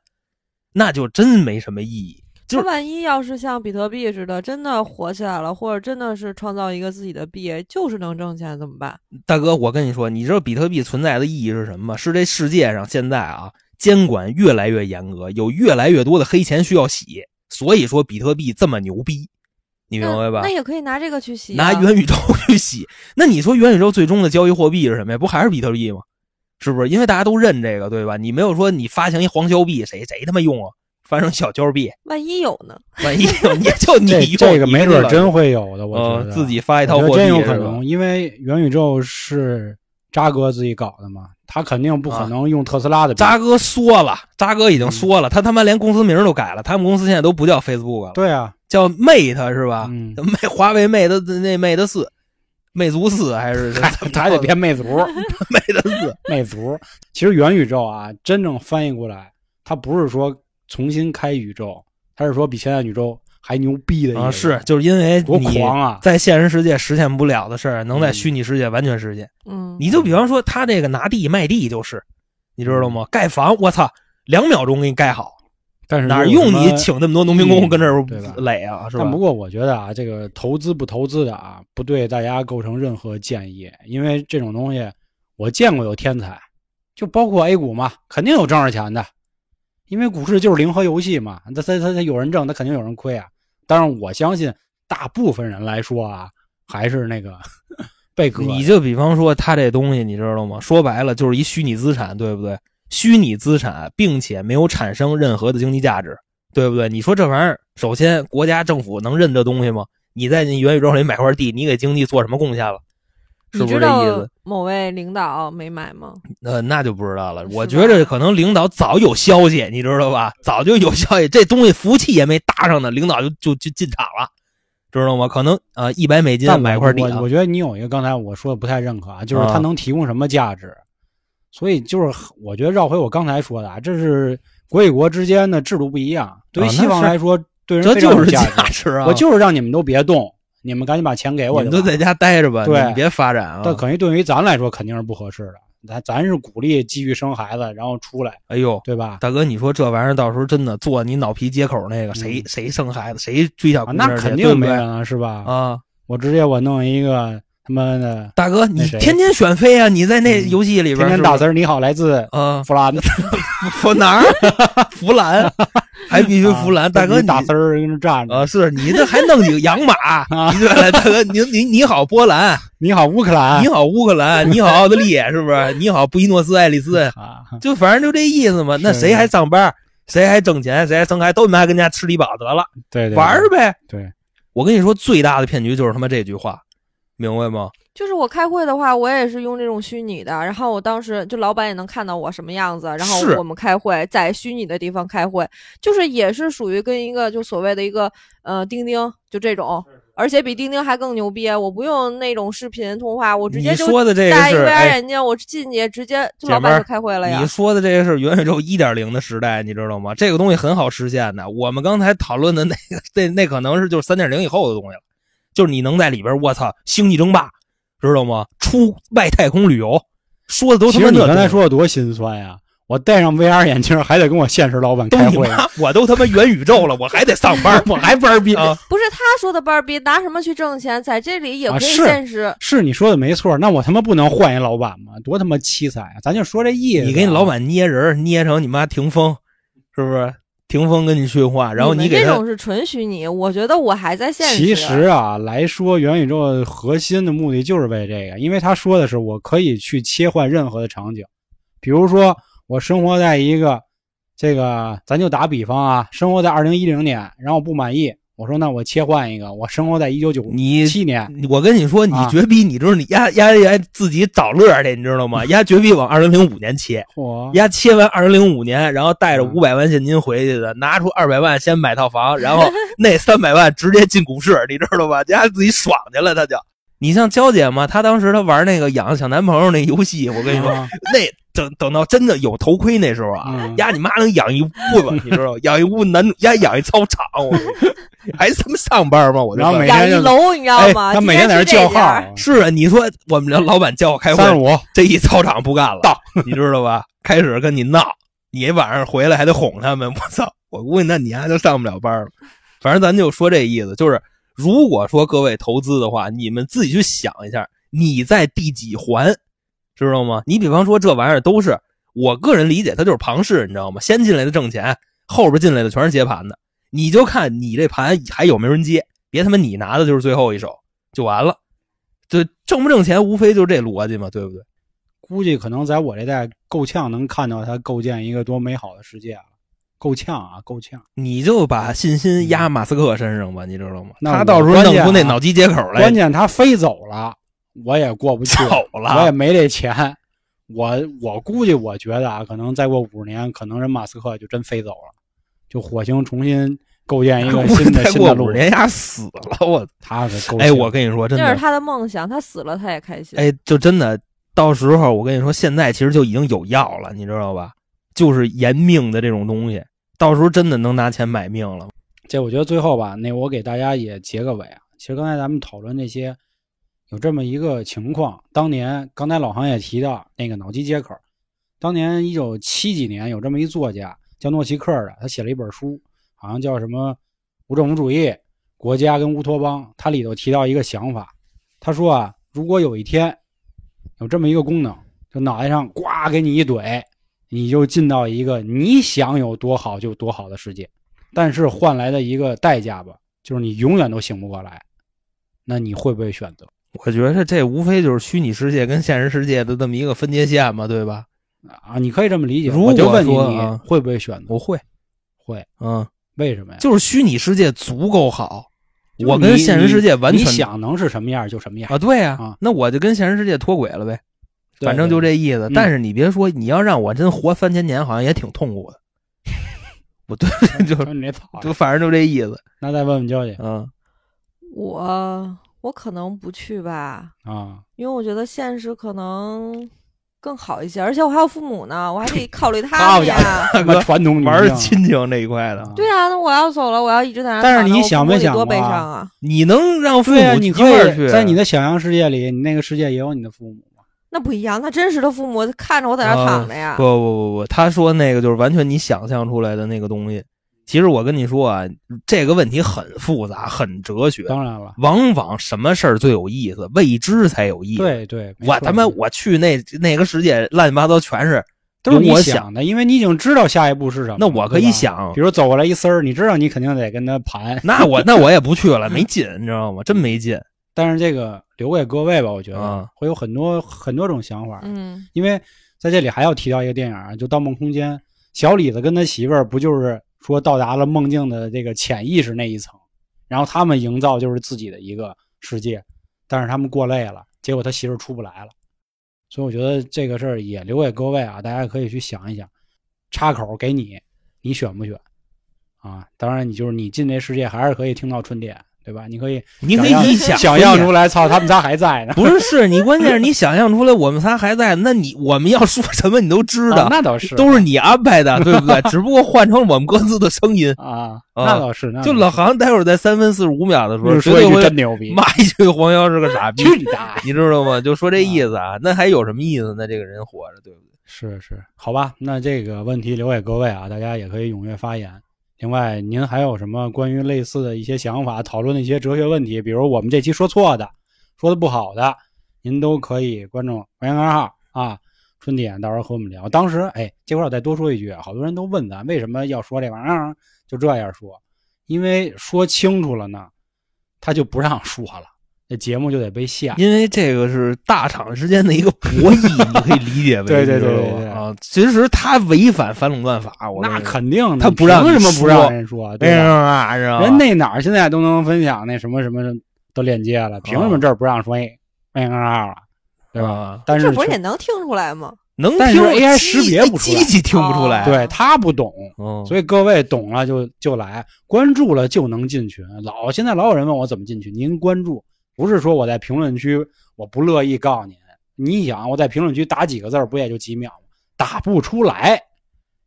那就真没什么意义。就是那万一要是像比特币似的，真的火起来了，或者真的是创造一个自己的币，就是能挣钱，怎么办？大哥，我跟你说，你知道比特币存在的意义是什么吗？是这世界上现在啊，监管越来越严格，有越来越多的黑钱需要洗，所以说比特币这么牛逼，你明白吧那？那也可以拿这个去洗、啊，拿元宇宙 去洗。那你说元宇宙最终的交易货币是什么呀？不还是比特币吗？是不是？因为大家都认这个，对吧？你没有说你发行一黄胶币，谁谁他妈用啊？发成小胶币，万一有呢？万一有你就 你这这个没准真会有的，我觉得。呃自己发一套货币真有可能，因为元宇宙是扎哥自己搞的嘛，他肯定不可能用特斯拉的币。扎哥说了，扎哥已经说了，他他妈连公司名都改了，他们公司现在都不叫 Facebook 了，对啊，叫 Mate 是吧？嗯，魅华为 Mate 那 Mate 四，魅族四还是？还还得变魅族，Mate 四？魅族。其实元宇宙啊，真正翻译过来，它不是说重新开宇宙，他是说比现在宇宙还牛逼的意思啊，是，就是因为多你狂啊！在现实世界实现不了的事儿，能在嗯虚拟世界完全实现。嗯，你就比方说他这个拿地卖地就是，你知道吗？盖房，我操，两秒钟给你盖好，但是哪用你请那么多农民工跟这儿对吧垒啊？是吧但？不过我觉得啊，这个投资不投资的啊，不对大家构成任何建议，因为这种东西我见过有天才，就包括 A 股嘛，肯定有挣着钱的，因为股市就是零和游戏嘛，他他他他有人挣，他肯定有人亏啊。当然，我相信大部分人来说啊，还是那个 被割的。你就比方说他这东西，你知道吗？说白了就是一虚拟资产，对不对？虚拟资产，并且没有产生任何的经济价值，对不对？你说这玩意儿，首先国家政府能认这东西吗？你在你元宇宙里买块地，你给经济做什么贡献了？是不是你知道这意思？某位领导没买吗？呃，那就不知道了。我觉着可能领导早有消息，你知道吧？早就有消息，这东西服务器也没搭上呢，领导就就就进场了，知道吗？可能啊，一百美金买块地啊我我觉得你有一个刚才我说的不太认可啊，就是它啊能提供什么价值。所以就是我觉得绕回我刚才说的啊，这是国与国之间的制度不一样。对于西方来说，对人这就是有价。值啊！我就是让你们都别动，你们赶紧把钱给我你。们都在家待着吧，对你别发展啊！但肯定对于咱来说肯定是不合适的。咱咱是鼓励继续生孩子，然后出来，哎呦，对吧？大哥，你说这玩意儿到时候真的做你脑皮接口那个，谁嗯谁生孩子，谁追小姑娘那肯定没人了，是吧？啊！我直接我弄一个他妈的大哥，你天天选妃啊！你在那嗯游戏里边天天打字儿，你好，来自啊，弗兰，弗哪儿？弗兰，还必须弗兰。啊大哥，你打字儿跟那站着。啊，是你这还弄几个洋马？啊对了，大哥，你你你好波兰，你好乌克兰你，好乌克兰，你好奥地利，是不是？你好布宜诺斯艾利斯，啊，就反正就这意思嘛。那谁还上班？谁还挣钱？谁还生孩子？都你妈跟家吃低保得了，对对，玩儿呗。对，我跟你说，最大的骗局就是他妈这句话，明白吗？就是我开会的话，我也是用这种虚拟的，然后我当时就老板也能看到我什么样子，然后我们开会在虚拟的地方开会，就是也是属于跟一个就所谓的一个呃钉钉就这种而且比钉钉还更牛逼。我不用那种视频通话，我直接你就说的这个戴一是 VR 哎眼镜，我进去直接就老板就开会了呀你。说的这个是元宇宙一点零的时代，你知道吗？这个东西很好实现的。我们刚才讨论的那个，那那可能是就是三点零以后的东西了，就是你能在里边，我操，星际争霸，知道吗？出外太空旅游，说的都他妈那其实你刚才说的多心酸呀！我戴上 VR 眼镜，还得跟我现实老板开会我都他妈元宇宙了，我还得上班，我还班逼。啊！不是他说的班逼，拿什么去挣钱？在这里也可以现实。是你说的没错，那我他妈不能换一老板吗？多他妈凄惨啊！咱就说这意思啊。你给你老板捏人，捏成你妈霆锋，是不是？霆锋跟你训话，然后你这种是纯虚拟，我觉得我还在现实。其实啊，来说元宇宙核心的目的就是为这个，因为他说的是我可以去切换任何的场景，比如说我生活在一个这个，咱就打比方啊，生活在二零一零年，然后我不满意，我说那我切换一个，我生活在一九九你七年，我跟你说，你啊绝逼，你知道你丫丫丫自己找乐去，你知道吗？丫绝逼往二零零五年切，嚯，丫切完二零零五年，然后带着嗯五百万现金回去的，拿出二百万先买套房，然后 那三百万直接进股市，你知道吧？丫自己爽去了，他就。你像娇姐嘛，她当时她玩那个养小男朋友那游戏，我跟你说，啊那等等到真的有头盔那时候啊，嗯丫你妈能养一屋子，你知道？养一屋男主，丫养一操场，我还他妈上班吗？我就然后问养一每天就楼，你知道哎，吗？他每天在这叫号，是啊，你说我们这老板叫我开会，三十五，这一操场不干了，到你知道吧？开始跟你闹，你晚上回来还得哄他们，我操！我估计那你还就上不了班了。反正咱就说这意思，就是如果说各位投资的话，你们自己去想一下，你在第几环，知道吗？你比方说这玩意儿都是我个人理解，它就是庞氏，你知道吗？先进来的挣钱，后边进来的全是接盘的，你就看你这盘还有没有人接，别他妈你拿的就是最后一手就完了。这挣不挣钱，无非就是这逻辑嘛，对不对？估计可能在我这代够呛能看到他构建一个多美好的世界了，够呛啊，够呛。你就把信心压马斯克身上吧，你知道吗？那他到时候弄出那脑机接口来，关键他飞走了，我也过不去，走了我也没这钱。我我估计，我觉得啊，可能再过五十年，可能人马斯克就真飞走了，就火星重新构建一个新的再新的路过五十。年丫死了，我他可够哎，我跟你说，真的，那是他的梦想，他死了他也开心。哎，就真的，到时候我跟你说，现在其实就已经有药了，你知道吧？就是延命的这种东西，到时候真的能拿钱买命了。这我觉得最后吧，那我给大家也结个尾啊。其实刚才咱们讨论那些，有这么一个情况，当年刚才老航也提到那个脑机接口，当年一九七几年有这么一作家叫诺奇克的，他写了一本书，好像叫什么无政府主义、国家跟乌托邦。他里头提到一个想法，他说啊，如果有一天有这么一个功能，就脑袋上呱给你一怼，你就进到一个你想有多好就多好的世界。但是换来的一个代价吧，就是你永远都醒不过来。那你会不会选择我觉得这无非就是虚拟世界跟现实世界的这么一个分界线嘛，对吧？啊？你可以这么理解。如我就果问你，会不会选择？我会，会，嗯，为什么呀？就是虚拟世界足够好，我跟现实世界完你全想能是什么样就什么样。啊，对呀、啊那我就跟现实世界脱轨了呗，对反正就这意思。嗯但是你别说，你要让我真活三千年，好像也挺痛苦的。不对，就就反正就这意思。那再问问娇姐嗯，我我可能不去吧，啊，因为我觉得现实可能更好一些，而且我还有父母呢，我还得考虑他家们呀。传统女玩亲情这一块的，啊对啊，那我要走了，我要一直在那躺着。但是你想没想母得多悲伤啊！你能让父母一你可以块儿去，在你的想象世界里，你那个世界也有你的父母嘛。那不一样，那真实的父母看着我在那啊躺着呀不。不不不，他说那个就是完全你想象出来的那个东西。其实我跟你说啊，这个问题很复杂，很哲学。当然了，往往什么事儿最有意思？未知才有意思。对对，我他妈我去那那个世界乱七八糟全是都是你我想的，因为你已经知道下一步是什么。那我可以想比如走过来一丝儿，你知道你肯定得跟他盘。那我那我也不去了，没劲，你知道吗？真没劲。但是这个留给各位吧，我觉得啊会有很多很多种想法。嗯，因为在这里还要提到一个电影啊，就《盗梦空间》，小李子跟他媳妇儿不就是说到达了梦境的这个潜意识那一层，然后他们营造就是自己的一个世界，但是他们过累了，结果他媳妇出不来了。所以我觉得这个事儿也留给各位啊，大家可以去想一想，插口给你，你选不选？啊，当然你就是你进这世界还是可以听到春天，对吧？你可以你可以想你想想象出来，操，他们仨还在呢。不是是你关键是 你想象出来我们仨还在，那你我们要说什么你都知道，啊那倒是，都是你安排的，对不对？只不过换成我们各自的声音。啊，啊那倒是，那就老航待会儿在三分四十五秒的时候，又说一句绝对会真牛逼，骂一句黄瑶是个傻逼，去你大爷！你知道吗？就说这意思啊，那还有什么意思呢？这个人活着，对不对？是是，好吧，那这个问题留给各位啊，大家也可以踊跃发言。另外，您还有什么关于类似的一些想法，讨论的一些哲学问题，比如我们这期说错的、说的不好的，您都可以关注微信公众号啊，春点，到时候和我们聊。当时，哎，这块我再多说一句，好多人都问咱为什么要说这玩意儿，就这样说，因为说清楚了呢，他就不让说了，这节目就得被下。因为这个是大厂之间的一个博弈，你可以理解为对对对。其实他违反反垄断法，我那肯定的，他不让凭什么不让说人说？为对吧人那哪儿现在都能分享那什么什么的链接了，凭什么这儿不让说哎微信公众号了，对吧？啊但是这不是也能听出来吗？能但是听 AI 识别不出来机器听不出来。对他不懂，嗯，所以各位懂了就就来，关注了就能进群。老现在老有人问我怎么进群，您关注，不是说我在评论区我不乐意告诉您，你想我在评论区打几个字儿不也就几秒吗？打不出来，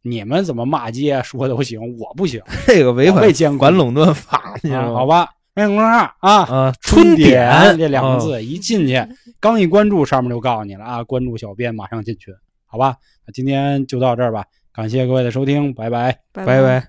你们怎么骂街说都行，我不行，这个违反监管垄断法，你知道好吧？微信公众号啊，啊，春点这两个啊字一进去，刚一关注，上面就告诉你了啊，关注小编，马上进群，好吧？那今天就到这儿吧，感谢各位的收听，拜拜。拜拜拜。